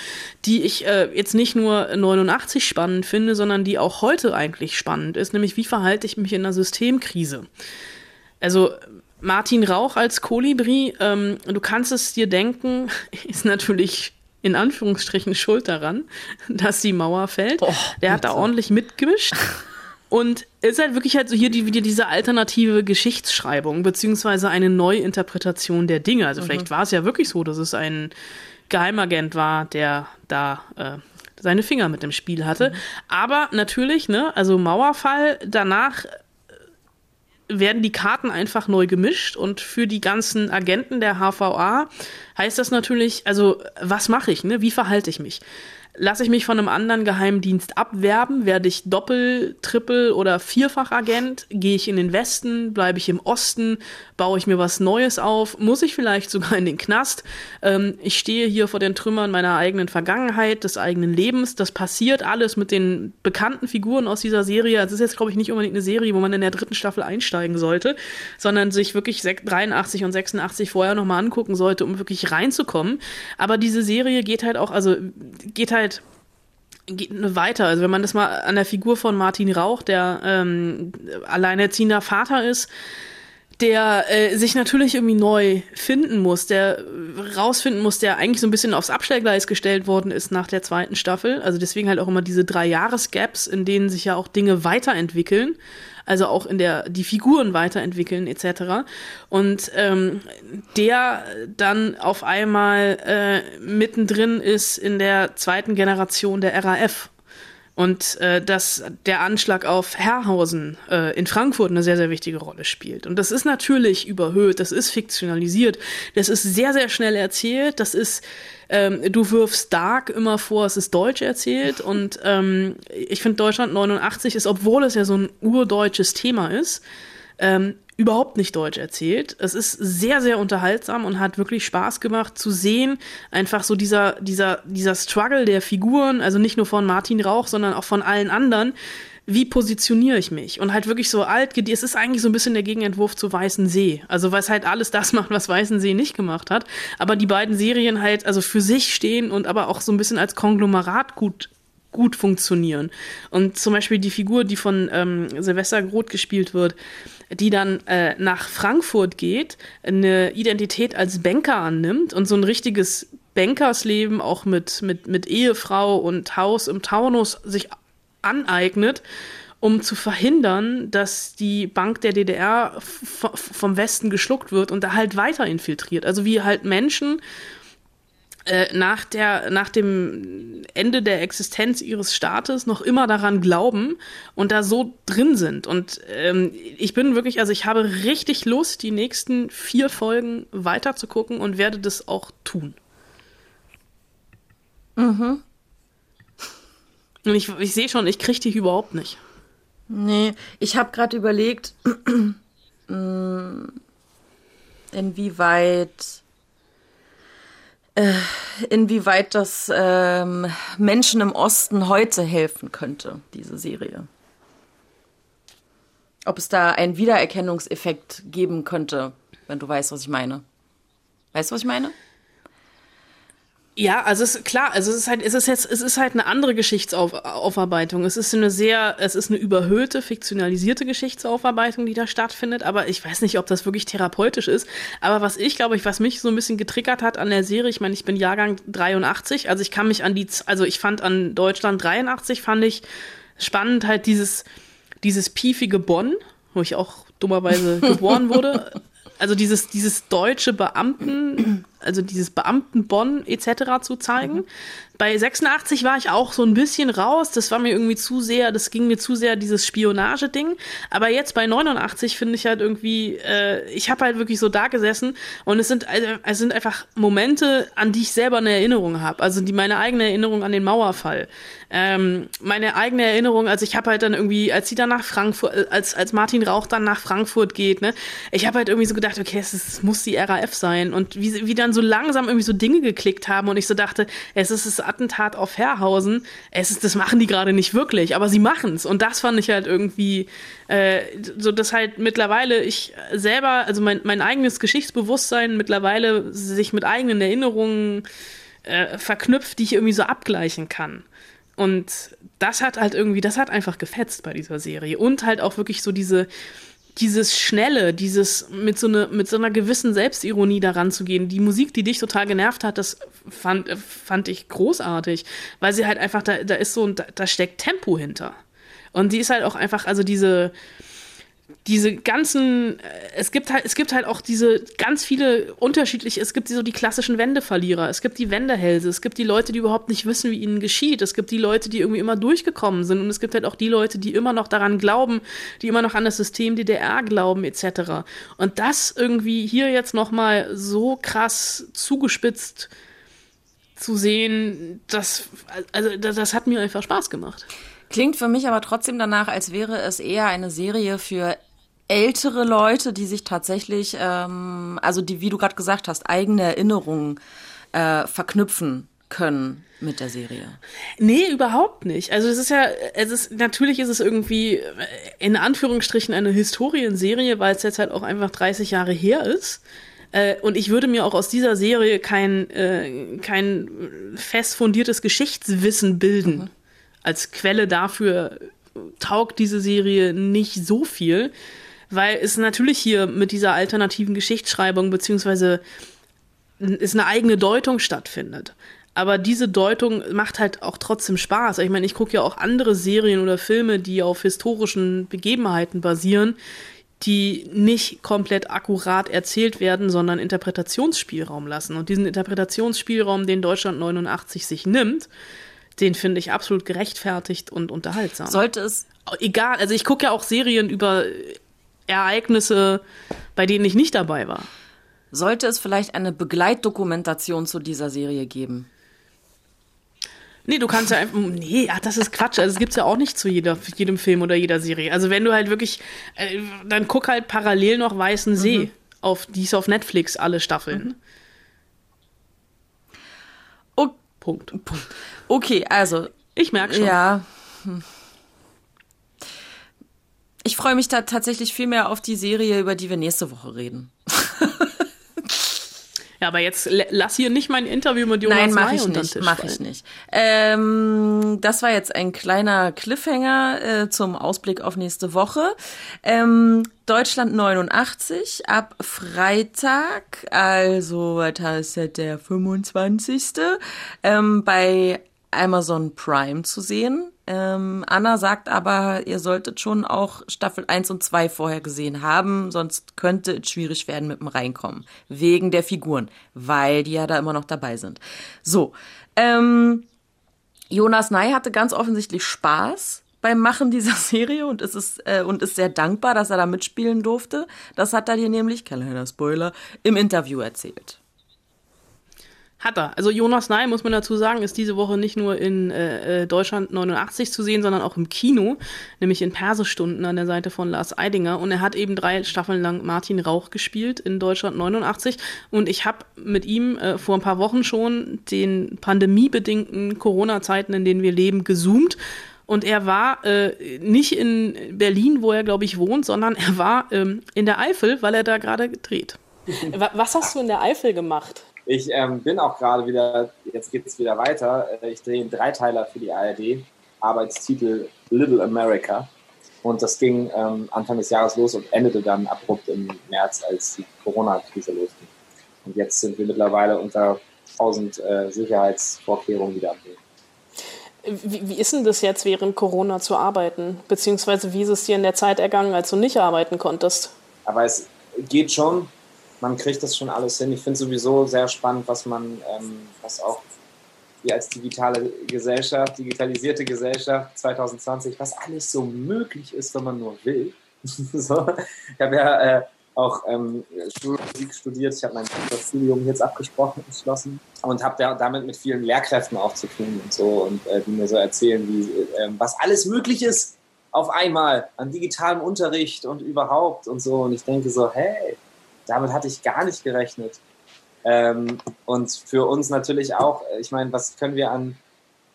die ich äh, jetzt nicht nur 89 spannend finde, sondern die auch heute eigentlich spannend ist, nämlich wie verhalte ich mich in einer Systemkrise. Also Martin Rauch als Kolibri, ähm, du kannst es dir denken, [LAUGHS] ist natürlich in Anführungsstrichen schuld daran, dass die Mauer fällt. Oh, der hat da ordentlich mitgemischt. Und es ist halt wirklich halt so hier die, wieder diese alternative Geschichtsschreibung, beziehungsweise eine Neuinterpretation der Dinge. Also mhm. vielleicht war es ja wirklich so, dass es ein Geheimagent war, der da äh, seine Finger mit dem Spiel hatte. Mhm. Aber natürlich, ne, also Mauerfall, danach werden die Karten einfach neu gemischt und für die ganzen Agenten der HVA heißt das natürlich, also was mache ich, ne? Wie verhalte ich mich? Lasse ich mich von einem anderen Geheimdienst abwerben? Werde ich Doppel-, Triple- oder Vierfachagent? Gehe ich in den Westen? Bleibe ich im Osten? Baue ich mir was Neues auf? Muss ich vielleicht sogar in den Knast? Ähm, ich stehe hier vor den Trümmern meiner eigenen Vergangenheit, des eigenen Lebens. Das passiert alles mit den bekannten Figuren aus dieser Serie. Es ist jetzt, glaube ich, nicht unbedingt eine Serie, wo man in der dritten Staffel einsteigen sollte, sondern sich wirklich 83 und 86 vorher nochmal angucken sollte, um wirklich reinzukommen. Aber diese Serie geht halt auch, also geht halt geht weiter. Also wenn man das mal an der Figur von Martin Rauch, der ähm, alleinerziehender Vater ist, der äh, sich natürlich irgendwie neu finden muss, der rausfinden muss, der eigentlich so ein bisschen aufs Abstellgleis gestellt worden ist nach der zweiten Staffel. Also deswegen halt auch immer diese drei Jahres-Gaps, in denen sich ja auch Dinge weiterentwickeln also auch in der die Figuren weiterentwickeln etc. Und ähm, der dann auf einmal äh, mittendrin ist in der zweiten Generation der RAF und äh, dass der Anschlag auf Herrhausen äh, in Frankfurt eine sehr, sehr wichtige Rolle spielt. Und das ist natürlich überhöht, das ist fiktionalisiert, das ist sehr, sehr schnell erzählt, das ist, ähm, du wirfst Dark immer vor, es ist deutsch erzählt [LAUGHS] und ähm, ich finde Deutschland 89 ist, obwohl es ja so ein urdeutsches Thema ist, ähm, überhaupt nicht deutsch erzählt. Es ist sehr, sehr unterhaltsam und hat wirklich Spaß gemacht zu sehen. Einfach so dieser, dieser, dieser Struggle der Figuren, also nicht nur von Martin Rauch, sondern auch von allen anderen. Wie positioniere ich mich? Und halt wirklich so alt, es ist eigentlich so ein bisschen der Gegenentwurf zu Weißen See. Also, was halt alles das macht, was Weißen See nicht gemacht hat. Aber die beiden Serien halt also für sich stehen und aber auch so ein bisschen als Konglomerat gut gut funktionieren. Und zum Beispiel die Figur, die von ähm, Silvester Groth gespielt wird, die dann äh, nach Frankfurt geht, eine Identität als Banker annimmt und so ein richtiges Bankersleben auch mit, mit, mit Ehefrau und Haus im Taunus sich aneignet, um zu verhindern, dass die Bank der DDR vom Westen geschluckt wird und da halt weiter infiltriert. Also wie halt Menschen nach, der, nach dem Ende der Existenz ihres Staates noch immer daran glauben und da so drin sind. Und ähm, ich bin wirklich, also ich habe richtig Lust, die nächsten vier Folgen weiter zu gucken und werde das auch tun. Mhm. Und ich, ich sehe schon, ich kriege dich überhaupt nicht.
Nee, ich habe gerade überlegt, [CLEARS THROAT] mm, inwieweit äh, inwieweit das ähm, Menschen im Osten heute helfen könnte, diese Serie. Ob es da einen Wiedererkennungseffekt geben könnte, wenn du weißt, was ich meine. Weißt du, was ich meine?
Ja, also es ist klar, also es ist halt, es ist jetzt, es ist halt eine andere Geschichtsaufarbeitung. Es ist eine sehr, es ist eine überhöhte, fiktionalisierte Geschichtsaufarbeitung, die da stattfindet. Aber ich weiß nicht, ob das wirklich therapeutisch ist. Aber was ich glaube ich, was mich so ein bisschen getriggert hat an der Serie, ich meine, ich bin Jahrgang 83, also ich kann mich an die, also ich fand an Deutschland 83 fand ich spannend halt dieses, dieses piefige Bonn, wo ich auch dummerweise geboren [LAUGHS] wurde. Also dieses, dieses deutsche Beamten, also dieses Beamtenbonn etc. zu zeigen. Mhm. Bei 86 war ich auch so ein bisschen raus. Das war mir irgendwie zu sehr, das ging mir zu sehr dieses Spionage-Ding. Aber jetzt bei 89 finde ich halt irgendwie, äh, ich habe halt wirklich so da gesessen und es sind, also, es sind einfach Momente, an die ich selber eine Erinnerung habe. Also die meine eigene Erinnerung an den Mauerfall. Ähm, meine eigene Erinnerung, also ich habe halt dann irgendwie, als sie dann nach Frankfurt, als, als Martin Rauch dann nach Frankfurt geht, ne, ich habe halt irgendwie so gedacht, okay, es, es muss die RAF sein. Und wie, wie dann so langsam irgendwie so Dinge geklickt haben und ich so dachte, es ist das Attentat auf Herrhausen, es ist, das machen die gerade nicht wirklich, aber sie machen es. Und das fand ich halt irgendwie äh, so, dass halt mittlerweile ich selber, also mein, mein eigenes Geschichtsbewusstsein mittlerweile sich mit eigenen Erinnerungen äh, verknüpft, die ich irgendwie so abgleichen kann. Und das hat halt irgendwie, das hat einfach gefetzt bei dieser Serie. Und halt auch wirklich so diese, dieses Schnelle, dieses mit so, ne, mit so einer gewissen Selbstironie daran zu gehen. Die Musik, die dich total genervt hat, das fand, fand ich großartig, weil sie halt einfach, da, da ist so, da, da steckt Tempo hinter. Und die ist halt auch einfach, also diese, diese ganzen, äh, es gibt halt, es gibt halt auch diese ganz viele unterschiedliche, es gibt so die klassischen Wendeverlierer, es gibt die Wendehälse, es gibt die Leute, die überhaupt nicht wissen, wie ihnen geschieht, es gibt die Leute, die irgendwie immer durchgekommen sind und es gibt halt auch die Leute, die immer noch daran glauben, die immer noch an das System DDR glauben, etc. Und das irgendwie hier jetzt nochmal so krass zugespitzt zu sehen, das, also das hat mir einfach Spaß gemacht.
Klingt für mich aber trotzdem danach, als wäre es eher eine Serie für ältere Leute, die sich tatsächlich, ähm, also die, wie du gerade gesagt hast, eigene Erinnerungen äh, verknüpfen können mit der Serie.
Nee, überhaupt nicht. Also es ist ja, es ist, natürlich ist es irgendwie in Anführungsstrichen eine Historienserie, weil es jetzt halt auch einfach 30 Jahre her ist. Äh, und ich würde mir auch aus dieser Serie kein, äh, kein fest fundiertes Geschichtswissen bilden. Mhm. Als Quelle dafür taugt diese Serie nicht so viel weil es natürlich hier mit dieser alternativen Geschichtsschreibung beziehungsweise ist eine eigene Deutung stattfindet. Aber diese Deutung macht halt auch trotzdem Spaß. Ich meine, ich gucke ja auch andere Serien oder Filme, die auf historischen Begebenheiten basieren, die nicht komplett akkurat erzählt werden, sondern Interpretationsspielraum lassen. Und diesen Interpretationsspielraum, den Deutschland 89 sich nimmt, den finde ich absolut gerechtfertigt und unterhaltsam.
Sollte es.
Egal, also ich gucke ja auch Serien über Ereignisse, bei denen ich nicht dabei war.
Sollte es vielleicht eine Begleitdokumentation zu dieser Serie geben?
Nee, du kannst ja einfach. Nee, ach, das ist Quatsch. Also, es gibt's ja auch nicht zu jeder, jedem Film oder jeder Serie. Also, wenn du halt wirklich. Äh, dann guck halt parallel noch Weißen See. Mhm. Auf, die ist auf Netflix, alle Staffeln. Mhm.
Oh, Punkt. Punkt. Okay, also.
Ich merke schon.
Ja. Hm. Ich freue mich da tatsächlich viel mehr auf die Serie, über die wir nächste Woche reden. [LAUGHS]
Ja, aber jetzt lass hier nicht mein Interview mit Jonas
Nein, mach ich nicht, mach
fallen.
ich nicht. Ähm, das war jetzt ein kleiner Cliffhanger äh, zum Ausblick auf nächste Woche. Ähm, Deutschland 89 ab Freitag, also was heißt das, der 25. Ähm, bei Amazon Prime zu sehen. Ähm, Anna sagt aber, ihr solltet schon auch Staffel 1 und 2 vorher gesehen haben, sonst könnte es schwierig werden mit dem Reinkommen. Wegen der Figuren, weil die ja da immer noch dabei sind. So, ähm, Jonas Ney hatte ganz offensichtlich Spaß beim Machen dieser [LAUGHS] Serie und ist, es, äh, und ist sehr dankbar, dass er da mitspielen durfte. Das hat er dir nämlich, kleiner Spoiler, im Interview erzählt.
Hat er. Also Jonas Ney, muss man dazu sagen, ist diese Woche nicht nur in äh, äh, Deutschland 89 zu sehen, sondern auch im Kino, nämlich in Persestunden an der Seite von Lars Eidinger. Und er hat eben drei Staffeln lang Martin Rauch gespielt in Deutschland 89. Und ich habe mit ihm äh, vor ein paar Wochen schon den pandemiebedingten Corona-Zeiten, in denen wir leben, gezoomt. Und er war äh, nicht in Berlin, wo er, glaube ich, wohnt, sondern er war ähm, in der Eifel, weil er da gerade dreht. [LAUGHS] Wa- Was hast du in der Eifel gemacht?
Ich ähm, bin auch gerade wieder, jetzt geht es wieder weiter. Äh, Ich drehe einen Dreiteiler für die ARD, Arbeitstitel Little America. Und das ging ähm, Anfang des Jahres los und endete dann abrupt im März, als die Corona-Krise losging. Und jetzt sind wir mittlerweile unter 1000 äh, Sicherheitsvorkehrungen wieder am Leben.
Wie, wie ist denn das jetzt während Corona zu arbeiten? Beziehungsweise wie ist es dir in der Zeit ergangen, als du nicht arbeiten konntest?
Aber es geht schon. Man kriegt das schon alles hin. Ich finde sowieso sehr spannend, was man, ähm, was auch wir als digitale Gesellschaft, digitalisierte Gesellschaft 2020, was alles so möglich ist, wenn man nur will. [LAUGHS] so. Ich habe ja äh, auch ähm, Musik studiert. Ich habe mein Studium jetzt abgesprochen, geschlossen und habe da, damit mit vielen Lehrkräften auch zu tun und so und äh, die mir so erzählen, wie, äh, was alles möglich ist auf einmal an digitalem Unterricht und überhaupt und so. Und ich denke so, hey, damit hatte ich gar nicht gerechnet. Ähm, und für uns natürlich auch, äh, ich meine, was können wir an,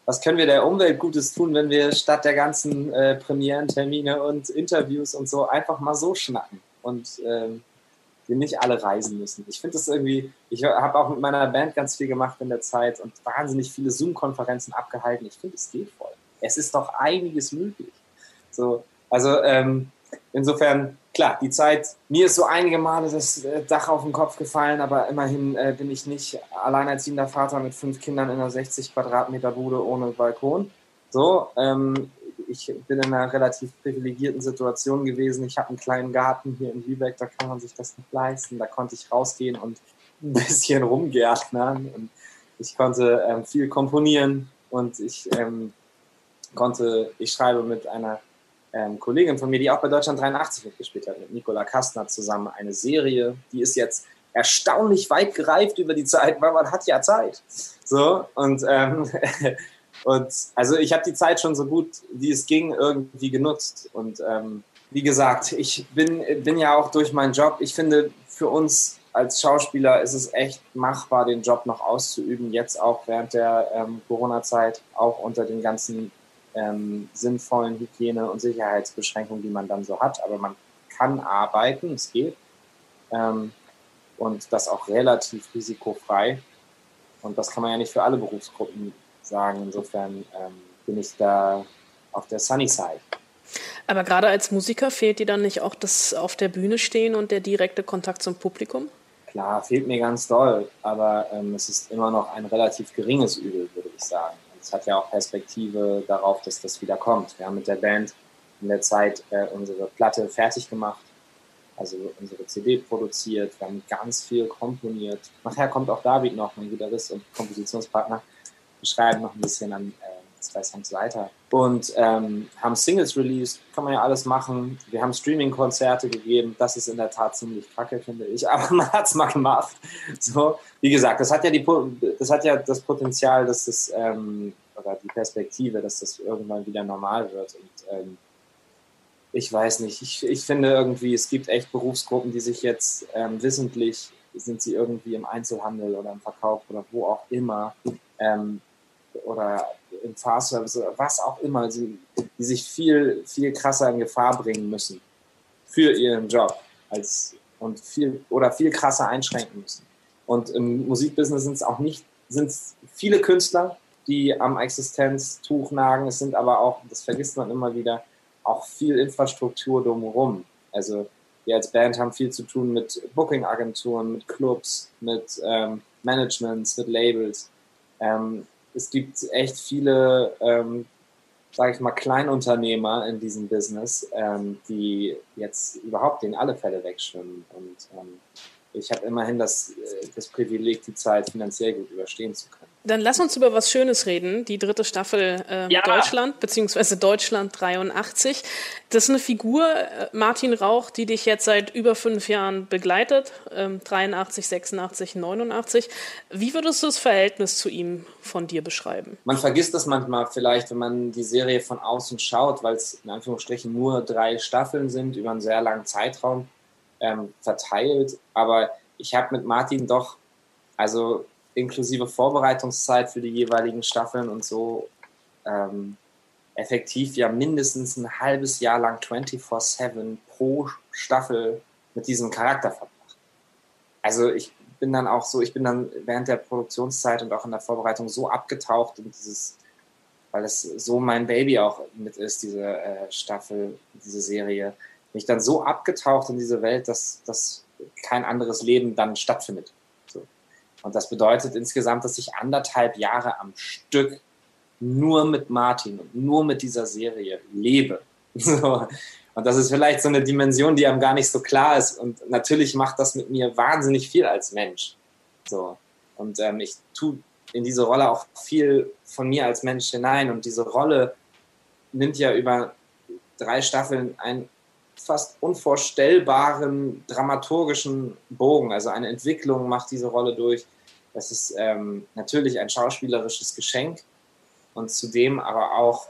was können wir der Umwelt Gutes tun, wenn wir statt der ganzen äh, Premierentermine und Interviews und so einfach mal so schnacken und ähm, wir nicht alle reisen müssen. Ich finde das irgendwie, ich habe auch mit meiner Band ganz viel gemacht in der Zeit und wahnsinnig viele Zoom-Konferenzen abgehalten. Ich finde, es geht voll. Es ist doch einiges möglich. So, also ähm, insofern, klar, die Zeit, mir ist so einige Male das äh, Dach auf den Kopf gefallen, aber immerhin äh, bin ich nicht alleinerziehender Vater mit fünf Kindern in einer 60 Quadratmeter Bude ohne Balkon. So, ähm, ich bin in einer relativ privilegierten Situation gewesen. Ich habe einen kleinen Garten hier in Lübeck, da kann man sich das nicht leisten. Da konnte ich rausgehen und [LAUGHS] ein bisschen rumgärtnern. Und ich konnte ähm, viel komponieren und ich ähm, konnte, ich schreibe mit einer ähm, Kollegin von mir, die auch bei Deutschland 83 mitgespielt hat, mit Nicola Kastner zusammen eine Serie, die ist jetzt erstaunlich weit gereift über die Zeit, weil man hat ja Zeit. So, und, ähm, [LAUGHS] und also ich habe die Zeit schon so gut, wie es ging, irgendwie genutzt. Und ähm, wie gesagt, ich bin, bin ja auch durch meinen Job, ich finde, für uns als Schauspieler ist es echt machbar, den Job noch auszuüben, jetzt auch während der ähm, Corona-Zeit, auch unter den ganzen ähm, sinnvollen Hygiene- und Sicherheitsbeschränkungen, die man dann so hat. Aber man kann arbeiten, es geht. Ähm, und das auch relativ risikofrei. Und das kann man ja nicht für alle Berufsgruppen sagen. Insofern ähm, bin ich da auf der Sunny Side.
Aber gerade als Musiker fehlt dir dann nicht auch das auf der Bühne stehen und der direkte Kontakt zum Publikum?
Klar, fehlt mir ganz doll, aber ähm, es ist immer noch ein relativ geringes Übel, würde ich sagen. Es hat ja auch Perspektive darauf, dass das wieder kommt. Wir haben mit der Band in der Zeit äh, unsere Platte fertig gemacht, also unsere CD produziert, wir haben ganz viel komponiert. Nachher kommt auch David noch, mein Gitarrist und Kompositionspartner. Wir schreiben noch ein bisschen an äh, zwei Songs weiter. Und ähm, haben Singles released, kann man ja alles machen. Wir haben Streaming-Konzerte gegeben. Das ist in der Tat ziemlich kacke, finde ich. [LAUGHS] Aber man hat es mal gemacht. So, wie gesagt, das hat ja die das hat ja das Potenzial, dass das ähm, oder die Perspektive, dass das irgendwann wieder normal wird. Und ähm, ich weiß nicht, ich, ich finde irgendwie, es gibt echt Berufsgruppen, die sich jetzt ähm, wissentlich, sind sie irgendwie im Einzelhandel oder im Verkauf oder wo auch immer, ähm, oder im Fahrservice oder was auch immer, die, die sich viel, viel krasser in Gefahr bringen müssen für ihren Job als, und viel, oder viel krasser einschränken müssen. Und im Musikbusiness sind es auch nicht, sind viele Künstler, die am Existenztuch nagen. Es sind aber auch, das vergisst man immer wieder, auch viel Infrastruktur drumherum. Also wir als Band haben viel zu tun mit Booking-Agenturen, mit Clubs, mit ähm, Managements, mit Labels. Ähm, es gibt echt viele, ähm, sage ich mal, Kleinunternehmer in diesem Business, ähm, die jetzt überhaupt in alle Fälle wegschwimmen. Und ähm, ich habe immerhin das, äh, das Privileg, die Zeit finanziell gut überstehen zu können.
Dann lass uns über was Schönes reden. Die dritte Staffel äh, ja. Deutschland, beziehungsweise Deutschland 83. Das ist eine Figur, äh, Martin Rauch, die dich jetzt seit über fünf Jahren begleitet. Ähm, 83, 86, 89. Wie würdest du das Verhältnis zu ihm von dir beschreiben?
Man vergisst das manchmal vielleicht, wenn man die Serie von außen schaut, weil es in Anführungsstrichen nur drei Staffeln sind über einen sehr langen Zeitraum ähm, verteilt. Aber ich habe mit Martin doch, also inklusive Vorbereitungszeit für die jeweiligen Staffeln und so, ähm, effektiv ja mindestens ein halbes Jahr lang 24-7 pro Staffel mit diesem Charakter verbracht. Also ich bin dann auch so, ich bin dann während der Produktionszeit und auch in der Vorbereitung so abgetaucht in dieses, weil es so mein Baby auch mit ist, diese äh, Staffel, diese Serie, bin ich dann so abgetaucht in diese Welt, dass, dass kein anderes Leben dann stattfindet. Und das bedeutet insgesamt, dass ich anderthalb Jahre am Stück nur mit Martin und nur mit dieser Serie lebe. [LAUGHS] So. Und das ist vielleicht so eine Dimension, die einem gar nicht so klar ist. Und natürlich macht das mit mir wahnsinnig viel als Mensch. So. Und ähm, ich tue in diese Rolle auch viel von mir als Mensch hinein. Und diese Rolle nimmt ja über drei Staffeln ein fast unvorstellbaren dramaturgischen Bogen. Also eine Entwicklung macht diese Rolle durch. Das ist ähm, natürlich ein schauspielerisches Geschenk und zudem aber auch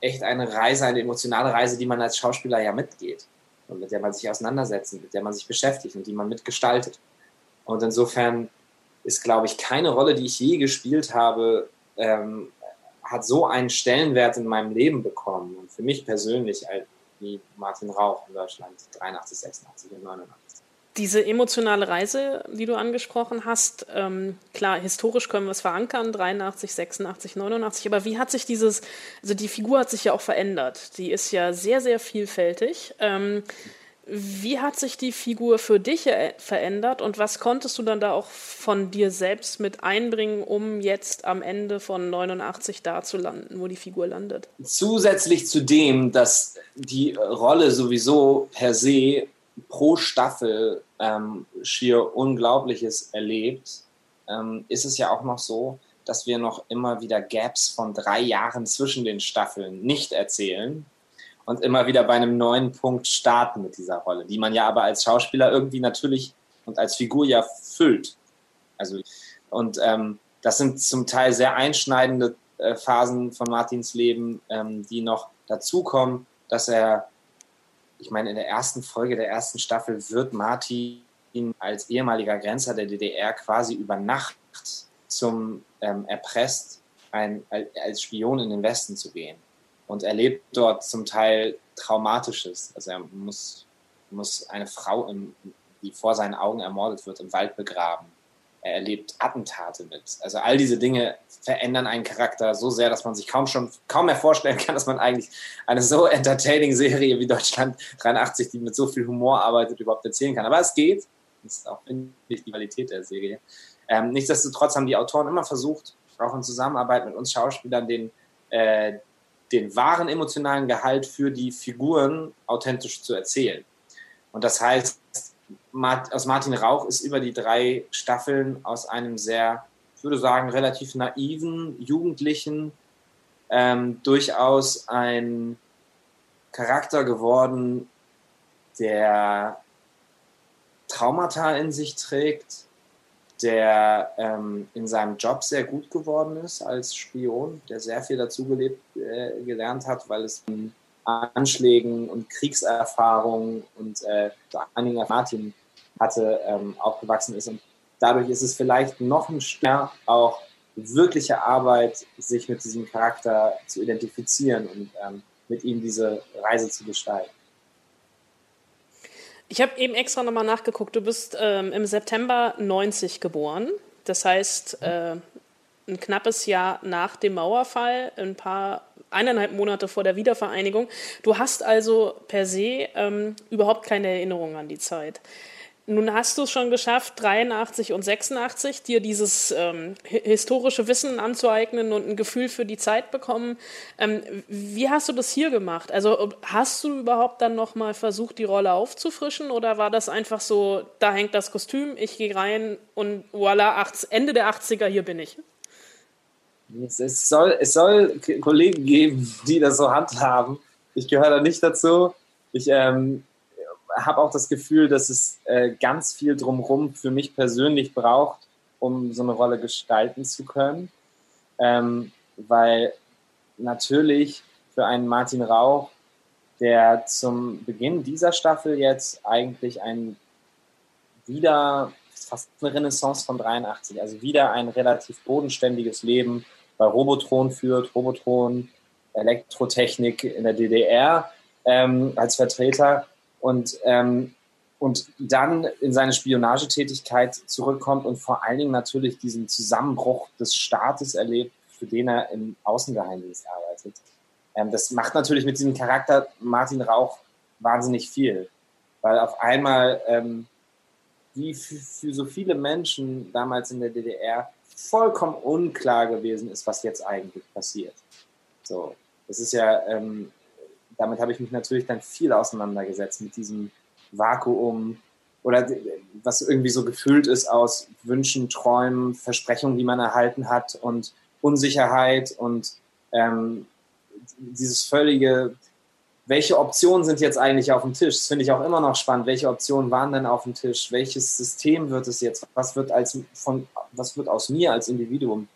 echt eine Reise, eine emotionale Reise, die man als Schauspieler ja mitgeht und mit der man sich auseinandersetzt, mit der man sich beschäftigt und die man mitgestaltet. Und insofern ist, glaube ich, keine Rolle, die ich je gespielt habe, ähm, hat so einen Stellenwert in meinem Leben bekommen und für mich persönlich wie Martin Rauch in Deutschland 83, 86 und 89.
Diese emotionale Reise, die du angesprochen hast, ähm, klar, historisch können wir es verankern, 83, 86, 89, aber wie hat sich dieses, also die Figur hat sich ja auch verändert. Die ist ja sehr, sehr vielfältig. Ähm, wie hat sich die Figur für dich verändert und was konntest du dann da auch von dir selbst mit einbringen, um jetzt am Ende von 89 da zu landen, wo die Figur landet?
Zusätzlich zu dem, dass die Rolle sowieso per se pro Staffel ähm, schier Unglaubliches erlebt, ähm, ist es ja auch noch so, dass wir noch immer wieder Gaps von drei Jahren zwischen den Staffeln nicht erzählen und immer wieder bei einem neuen Punkt starten mit dieser Rolle, die man ja aber als Schauspieler irgendwie natürlich und als Figur ja füllt. Also, und ähm, das sind zum Teil sehr einschneidende äh, Phasen von Martins Leben, ähm, die noch dazukommen, dass er, ich meine, in der ersten Folge der ersten Staffel wird Martin als ehemaliger Grenzer der DDR quasi über Nacht zum ähm, erpresst, ein, als Spion in den Westen zu gehen und erlebt dort zum Teil Traumatisches. Also er muss, muss eine Frau, im, die vor seinen Augen ermordet wird, im Wald begraben. Er erlebt Attentate mit. Also all diese Dinge verändern einen Charakter so sehr, dass man sich kaum schon kaum mehr vorstellen kann, dass man eigentlich eine so entertaining Serie wie Deutschland 83, die mit so viel Humor arbeitet, überhaupt erzählen kann. Aber es geht. Das ist auch nicht die Qualität der Serie. Ähm, nichtsdestotrotz haben die Autoren immer versucht, auch in Zusammenarbeit mit uns Schauspielern, den, äh, den wahren emotionalen Gehalt für die Figuren authentisch zu erzählen. Und das heißt, aus Martin Rauch ist über die drei Staffeln aus einem sehr, ich würde sagen, relativ naiven Jugendlichen ähm, durchaus ein Charakter geworden, der Traumata in sich trägt, der ähm, in seinem Job sehr gut geworden ist als Spion, der sehr viel dazu gelebt, äh, gelernt hat, weil es in Anschlägen und Kriegserfahrungen und äh, Dingen Martin hatte, ähm, aufgewachsen ist. Und dadurch ist es vielleicht noch ein Stern auch wirkliche Arbeit, sich mit diesem Charakter zu identifizieren und ähm, mit ihm diese Reise zu gestalten.
Ich habe eben extra nochmal nachgeguckt. Du bist ähm, im September 90 geboren. Das heißt, äh, ein knappes Jahr nach dem Mauerfall, ein paar eineinhalb Monate vor der Wiedervereinigung. Du hast also per se ähm, überhaupt keine Erinnerung an die Zeit. Nun hast du es schon geschafft, 83 und 86 dir dieses ähm, historische Wissen anzueignen und ein Gefühl für die Zeit bekommen. Ähm, wie hast du das hier gemacht? Also hast du überhaupt dann noch mal versucht, die Rolle aufzufrischen oder war das einfach so, da hängt das Kostüm, ich gehe rein und voilà, Ende der 80er, hier bin ich?
Es soll, es soll Kollegen geben, die das so handhaben. Ich gehöre da nicht dazu. Ich ähm, habe auch das Gefühl, dass es äh, ganz viel drumherum für mich persönlich braucht, um so eine Rolle gestalten zu können. Ähm, weil natürlich für einen Martin Rauch, der zum Beginn dieser Staffel jetzt eigentlich ein wieder fast eine Renaissance von 83, also wieder ein relativ bodenständiges Leben bei Robotron führt, Robotron, Elektrotechnik in der DDR ähm, als Vertreter und, ähm, und dann in seine Spionagetätigkeit zurückkommt und vor allen Dingen natürlich diesen Zusammenbruch des Staates erlebt, für den er im Außengeheimdienst arbeitet. Ähm, das macht natürlich mit diesem Charakter Martin Rauch wahnsinnig viel, weil auf einmal, ähm, wie für, so viele Menschen damals in der DDR, vollkommen unklar gewesen ist, was jetzt eigentlich passiert. So, das ist ja ähm, damit habe ich mich natürlich dann viel auseinandergesetzt mit diesem Vakuum oder was irgendwie so gefüllt ist aus Wünschen, Träumen, Versprechungen, die man erhalten hat und Unsicherheit und ähm, dieses völlige, welche Optionen sind jetzt eigentlich auf dem Tisch? Das finde ich auch immer noch spannend. Welche Optionen waren denn auf dem Tisch? Welches System wird es jetzt? Was wird als von, was wird aus mir als Individuum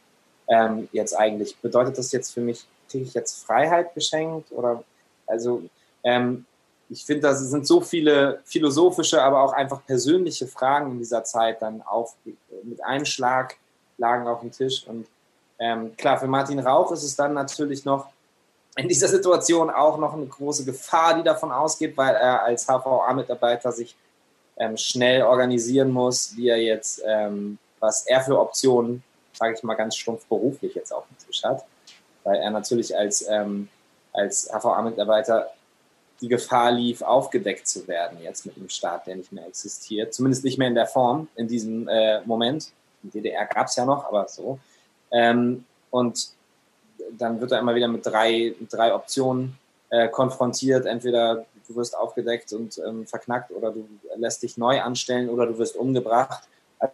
ähm, jetzt eigentlich? Bedeutet das jetzt für mich, kriege ich jetzt Freiheit geschenkt oder also ähm, ich finde, da sind so viele philosophische, aber auch einfach persönliche Fragen in dieser Zeit dann auf, mit einem Schlag lagen auf dem Tisch. Und ähm, klar, für Martin Rauch ist es dann natürlich noch in dieser Situation auch noch eine große Gefahr, die davon ausgeht, weil er als HVA-Mitarbeiter sich ähm, schnell organisieren muss, wie er jetzt, ähm, was er für Optionen, sage ich mal ganz stumpf beruflich jetzt auf dem Tisch hat. Weil er natürlich als ähm, als HVA-Mitarbeiter die Gefahr lief, aufgedeckt zu werden jetzt mit einem Staat, der nicht mehr existiert. Zumindest nicht mehr in der Form in diesem äh, Moment. In DDR gab es ja noch, aber so. Ähm, und dann wird er immer wieder mit drei, drei Optionen äh, konfrontiert. Entweder du wirst aufgedeckt und ähm, verknackt oder du lässt dich neu anstellen oder du wirst umgebracht.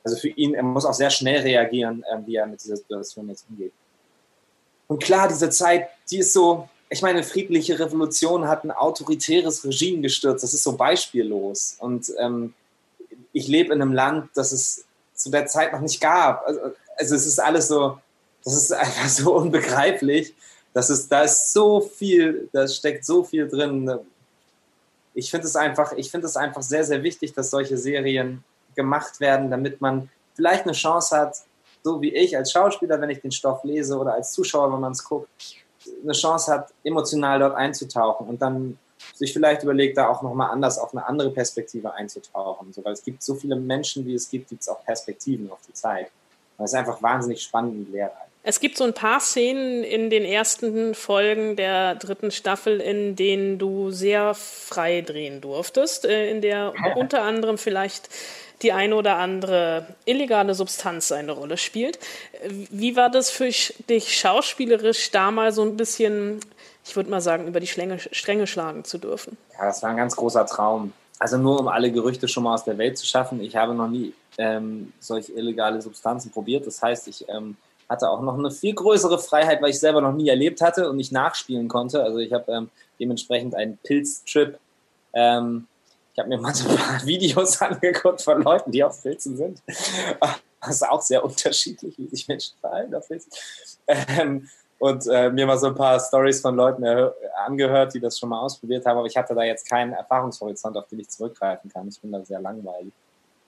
Also für ihn, er muss auch sehr schnell reagieren, äh, wie er mit dieser Situation jetzt umgeht. Und klar, diese Zeit, die ist so, ich meine, friedliche Revolution hat ein autoritäres Regime gestürzt. Das ist so beispiellos. Und ähm, ich lebe in einem Land, das es zu der Zeit noch nicht gab. Also, also es ist alles so, das ist [LAUGHS] einfach so unbegreiflich. Das ist, da ist so viel, da steckt so viel drin. Ich finde es einfach, ich finde es einfach sehr, sehr wichtig, dass solche Serien gemacht werden, damit man vielleicht eine Chance hat, so wie ich als Schauspieler, wenn ich den Stoff lese oder als Zuschauer, wenn man es guckt, eine Chance hat, emotional dort einzutauchen und dann sich vielleicht überlegt, da auch nochmal anders auf eine andere Perspektive einzutauchen. So, weil es gibt so viele Menschen, wie es gibt, gibt es auch Perspektiven auf die Zeit. Und es ist einfach wahnsinnig spannend und lehrreich.
Es gibt so ein paar Szenen in den ersten Folgen der dritten Staffel, in denen du sehr frei drehen durftest, äh, in der [LAUGHS] unter anderem vielleicht die eine oder andere illegale Substanz eine Rolle spielt. Wie war das für dich schauspielerisch, da mal so ein bisschen, ich würde mal sagen, über die Stränge, Stränge schlagen zu dürfen?
Ja, das war ein ganz großer Traum. Also nur um alle Gerüchte schon mal aus der Welt zu schaffen. Ich habe noch nie ähm, solche illegale Substanzen probiert. Das heißt, ich ähm, hatte auch noch eine viel größere Freiheit, weil ich selber noch nie erlebt hatte und nicht nachspielen konnte. Also ich habe ähm, dementsprechend einen Pilztrip ähm, ich habe mir mal so ein paar [LAUGHS] Videos angeguckt von Leuten, die auf Pilzen sind. Das ist auch sehr unterschiedlich, wie sich Menschen verhalten auf Pilzen. Ähm, und äh, mir mal so ein paar Stories von Leuten angehört, die das schon mal ausprobiert haben. Aber ich hatte da jetzt keinen Erfahrungshorizont, auf den ich zurückgreifen kann. Ich bin da sehr langweilig,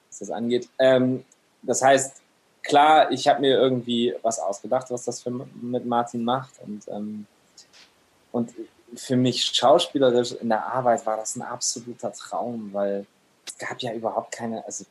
was das angeht. Ähm, das heißt, klar, ich habe mir irgendwie was ausgedacht, was das für, mit Martin macht. Und, ähm, und für mich schauspielerisch in der Arbeit war das ein absoluter Traum, weil es gab ja überhaupt keine, also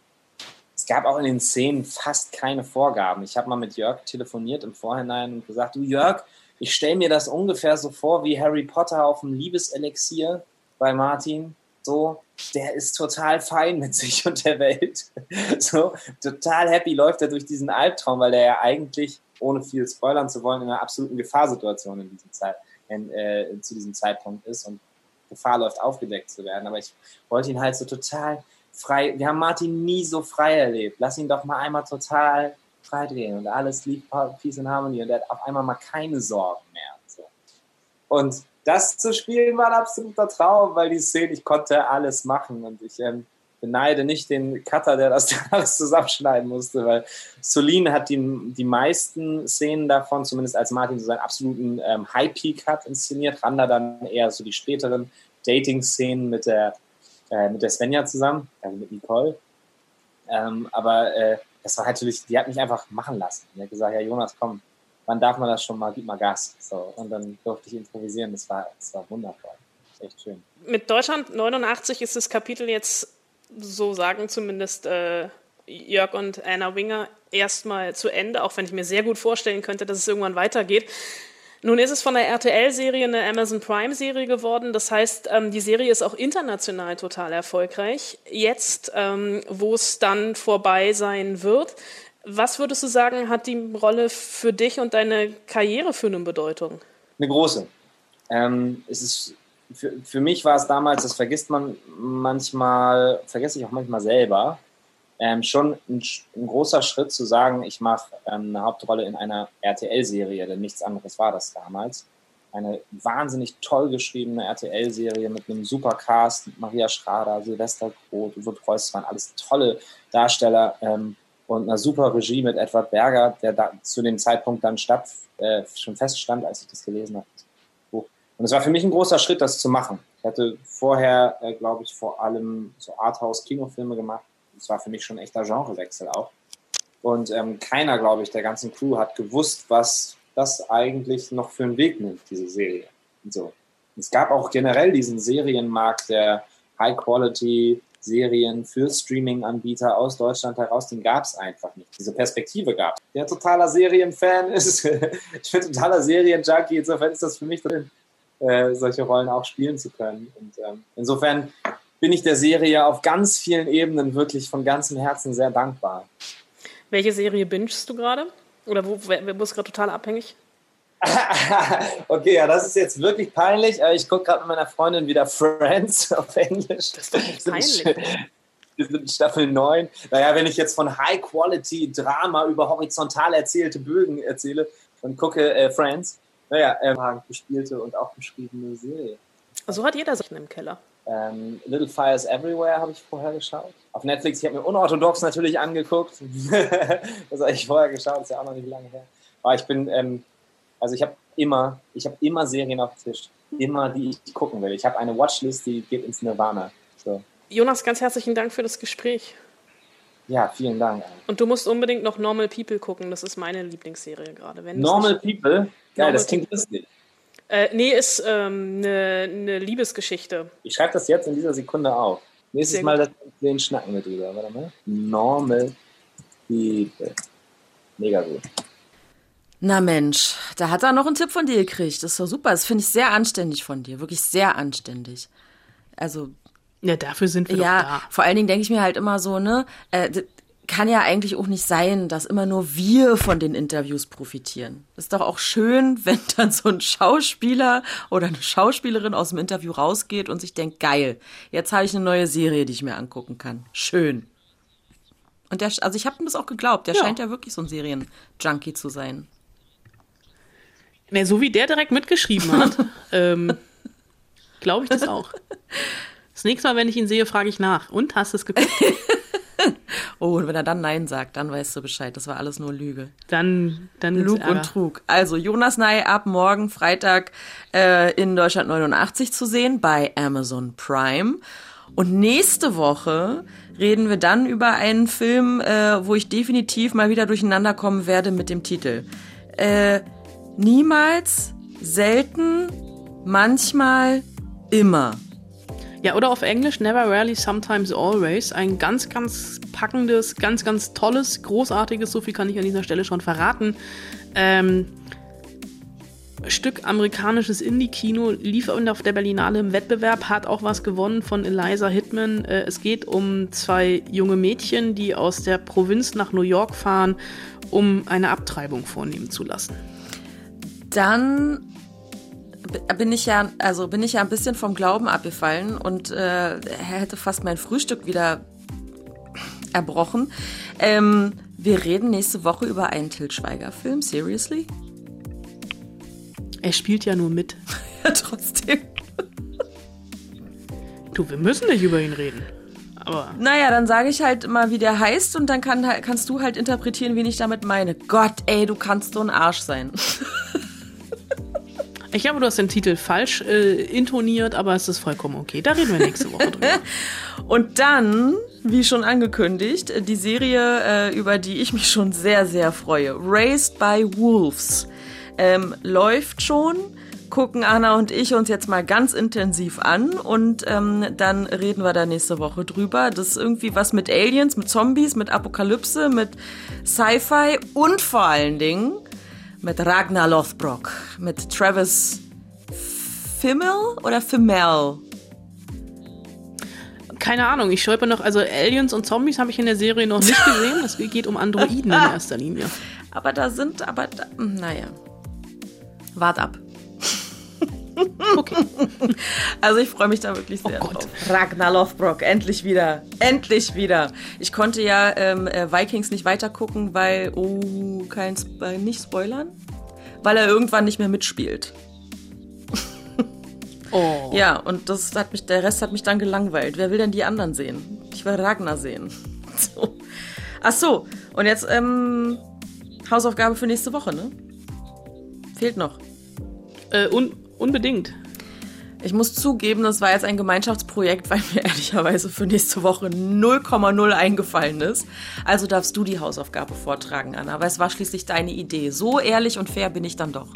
es gab auch in den Szenen fast keine Vorgaben. Ich habe mal mit Jörg telefoniert im Vorhinein und gesagt, du Jörg, ich stelle mir das ungefähr so vor wie Harry Potter auf dem Liebeselixier bei Martin. So, der ist total fein mit sich und der Welt. [LAUGHS] So, total happy läuft er durch diesen Albtraum, weil er ja eigentlich, ohne viel spoilern zu wollen, in einer absoluten Gefahrsituation in diesem Zeit, in, äh, zu diesem Zeitpunkt ist und Gefahr läuft, aufgedeckt zu werden. Aber ich wollte ihn halt so total frei. Wir haben Martin nie so frei erlebt. Lass ihn doch mal einmal total frei drehen und alles lief Peace and Harmony und er hat auf einmal mal keine Sorgen mehr. So. Und das zu spielen war ein absoluter Traum, weil die Szene, ich konnte alles machen und ich ähm, beneide nicht den Cutter, der das [LAUGHS] alles zusammenschneiden musste, weil Solin hat die, die meisten Szenen davon, zumindest als Martin so seinen absoluten ähm, High-Peak hat inszeniert, Randa dann eher so die späteren Dating-Szenen mit der, äh, mit der Svenja zusammen, also mit Nicole. Ähm, aber äh, das war natürlich, die hat mich einfach machen lassen. Die hat gesagt, ja Jonas, komm, wann darf man das schon mal, gib mal Gas. So, und dann durfte ich improvisieren, das war, das war wundervoll. Echt schön.
Mit Deutschland 89 ist das Kapitel jetzt, so sagen zumindest äh, Jörg und Anna Winger, erstmal zu Ende, auch wenn ich mir sehr gut vorstellen könnte, dass es irgendwann weitergeht. Nun ist es von der RTL-Serie eine Amazon Prime-Serie geworden. Das heißt, ähm, die Serie ist auch international total erfolgreich. Jetzt, ähm, wo es dann vorbei sein wird, was würdest du sagen, hat die Rolle für dich und deine Karriere für eine Bedeutung?
Eine große. Ähm, es ist, für, für mich war es damals, das vergisst man manchmal, vergesse ich auch manchmal selber, ähm, schon ein, ein, großer Schritt zu sagen, ich mache ähm, eine Hauptrolle in einer RTL-Serie, denn nichts anderes war das damals. Eine wahnsinnig toll geschriebene RTL-Serie mit einem super Cast, Maria Schrader, Silvester Groth, Uwe Preuß, waren alles tolle Darsteller ähm, und einer super Regie mit Edward Berger, der da zu dem Zeitpunkt dann statt, äh, schon feststand, als ich das gelesen habe. Und es war für mich ein großer Schritt, das zu machen. Ich hatte vorher, äh, glaube ich, vor allem so Arthouse-Kinofilme gemacht das war für mich schon ein echter Genrewechsel auch. Und ähm, keiner, glaube ich, der ganzen Crew hat gewusst, was das eigentlich noch für einen Weg nimmt, diese Serie. Und so. Es gab auch generell diesen Serienmarkt der High-Quality-Serien für Streaming-Anbieter aus Deutschland heraus, den gab es einfach nicht. Diese Perspektive gab es. Der totaler Serienfan [LAUGHS] ist, ich bin totaler Serienjunkie, insofern ist das für mich drin, äh, solche Rollen auch spielen zu können. Und ähm, insofern bin ich der Serie auf ganz vielen Ebenen wirklich von ganzem Herzen sehr dankbar.
Welche Serie bingest du gerade? Oder wo, wo bist du gerade total abhängig? [LAUGHS]
okay, ja, das ist jetzt wirklich peinlich. Ich gucke gerade mit meiner Freundin wieder Friends [LAUGHS] auf Englisch.
Das ist doch peinlich. [LAUGHS]
Wir sind in Staffel 9. Naja, wenn ich jetzt von High-Quality-Drama über horizontal erzählte Bögen erzähle und gucke äh, Friends, naja, äh, gespielte und auch beschriebene Serie.
So hat jeder Sachen im Keller.
Ähm, Little Fires Everywhere habe ich vorher geschaut. Auf Netflix, ich habe mir Unorthodox natürlich angeguckt. [LAUGHS] das habe ich vorher geschaut, ist ja auch noch nicht lange her. Aber ich bin, ähm, also ich habe immer, ich habe immer Serien auf dem Tisch. Immer, die ich gucken will. Ich habe eine Watchlist, die geht ins Nirvana. So.
Jonas, ganz herzlichen Dank für das Gespräch.
Ja, vielen Dank.
Und du musst unbedingt noch Normal People gucken. Das ist meine Lieblingsserie gerade.
Normal People? Geil, Normal das klingt lustig.
Äh, nee, ist eine ähm, ne, ne Liebesgeschichte.
Ich schreibe das jetzt in dieser Sekunde auf. Nächstes Sehr Mal das, den schnacken wir drüber. Warte mal. Normal Liebe. Mega gut.
Na Mensch, da hat er noch einen Tipp von dir gekriegt. Das ist doch super. Das finde ich sehr anständig von dir. Wirklich sehr anständig. Also.
Ja, dafür sind wir
ja,
doch da.
Vor allen Dingen denke ich mir halt immer so, ne, äh, kann ja eigentlich auch nicht sein, dass immer nur wir von den Interviews profitieren. ist doch auch schön, [LAUGHS] wenn dann so ein Schauspieler oder eine Schauspielerin aus dem Interview rausgeht und sich denkt, geil, jetzt habe ich eine neue Serie, die ich mir angucken kann. Schön. Und der, also ich habe ihm das auch geglaubt, der ja. scheint ja wirklich so ein Serienjunkie zu sein.
Ne, so wie der direkt mitgeschrieben hat, [LAUGHS] ähm, glaube ich das auch. [LAUGHS] Das nächste Mal, wenn ich ihn sehe, frage ich nach. Und hast du es geguckt? [LAUGHS]
Oh, und wenn er dann Nein sagt, dann weißt du Bescheid. Das war alles nur Lüge.
Dann, dann
Lug und Trug. Also Jonas Ney ab morgen Freitag äh, in Deutschland 89 zu sehen bei Amazon Prime. Und nächste Woche reden wir dann über einen Film, äh, wo ich definitiv mal wieder durcheinander kommen werde mit dem Titel. Äh, niemals, selten, manchmal, immer.
Ja, oder auf Englisch Never Rarely, Sometimes Always. Ein ganz, ganz packendes, ganz, ganz tolles, großartiges, so viel kann ich an dieser Stelle schon verraten. Ähm, Stück amerikanisches Indie-Kino lief auf der Berlinale im Wettbewerb, hat auch was gewonnen von Eliza Hitman. Äh, es geht um zwei junge Mädchen, die aus der Provinz nach New York fahren, um eine Abtreibung vornehmen zu lassen.
Dann bin ich ja, also bin ich ja ein bisschen vom Glauben abgefallen und äh, hätte fast mein Frühstück wieder erbrochen. Ähm, wir reden nächste Woche über einen Til Schweiger-Film. Seriously?
Er spielt ja nur mit. [LAUGHS]
ja, trotzdem.
Du, wir müssen nicht über ihn reden. Aber.
Naja, dann sage ich halt mal, wie der heißt und dann kann, kannst du halt interpretieren, wen ich damit meine. Gott, ey, du kannst so ein Arsch sein. [LAUGHS]
Ich glaube, du hast den Titel falsch äh, intoniert, aber es ist vollkommen okay. Da reden wir nächste Woche drüber. [LAUGHS]
Und dann, wie schon angekündigt, die Serie, äh, über die ich mich schon sehr, sehr freue. Raised by Wolves. Ähm, läuft schon gucken Anna und ich uns jetzt mal ganz intensiv an und ähm, dann reden wir da nächste Woche drüber. Das ist irgendwie was mit Aliens, mit Zombies, mit Apokalypse, mit Sci-Fi und vor allen Dingen mit Ragnar Lothbrok, mit Travis Fimmel oder Fimmel?
Keine Ahnung, ich schreibe noch, also Aliens und Zombies habe ich in der Serie noch nicht gesehen. [LAUGHS] Es geht um Androiden in erster Linie.
Aber da sind, aber da, hm, naja. Wart ab.
Okay.
Also ich freue mich da wirklich sehr oh drauf. Ragnar Lothbrok, endlich wieder. Endlich wieder. Ich konnte ja ähm, äh, Vikings nicht weitergucken, weil, oh, kein Sp nicht spoilern, weil er irgendwann nicht mehr mitspielt.
Oh.
Ja, und das hat mich, der Rest hat mich dann gelangweilt. Wer will denn die anderen sehen? Ich will Ragnar sehen. [LAUGHS] So. Ach so, und jetzt ähm, Hausaufgabe für nächste Woche, ne? Fehlt noch.
Äh, un unbedingt.
Ich muss zugeben, das war jetzt ein Gemeinschaftsprojekt, weil mir ehrlicherweise für nächste Woche 0,0 eingefallen ist. Also darfst du die Hausaufgabe vortragen, Anna, weil es war schließlich deine Idee. So ehrlich und fair bin ich dann doch.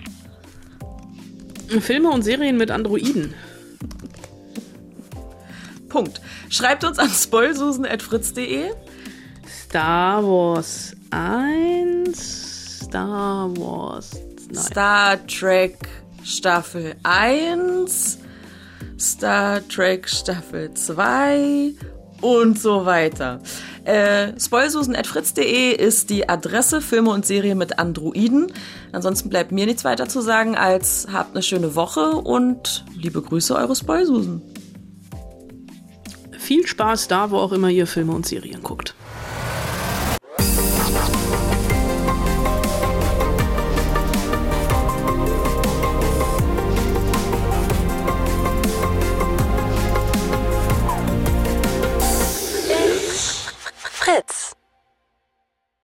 Filme und Serien mit Androiden.
Punkt. Schreibt uns an spoilsusen.fritz.de.
Star Wars 1, Star Wars.
Nein. Star Trek Staffel 1, Star Trek Staffel 2 und so weiter. Äh, Spoilsusen.fritz.de ist die Adresse Filme und Serien mit Androiden. Ansonsten bleibt mir nichts weiter zu sagen als habt eine schöne Woche und liebe Grüße, eure Spoilsusen.
Viel Spaß da, wo auch immer ihr Filme und Serien guckt.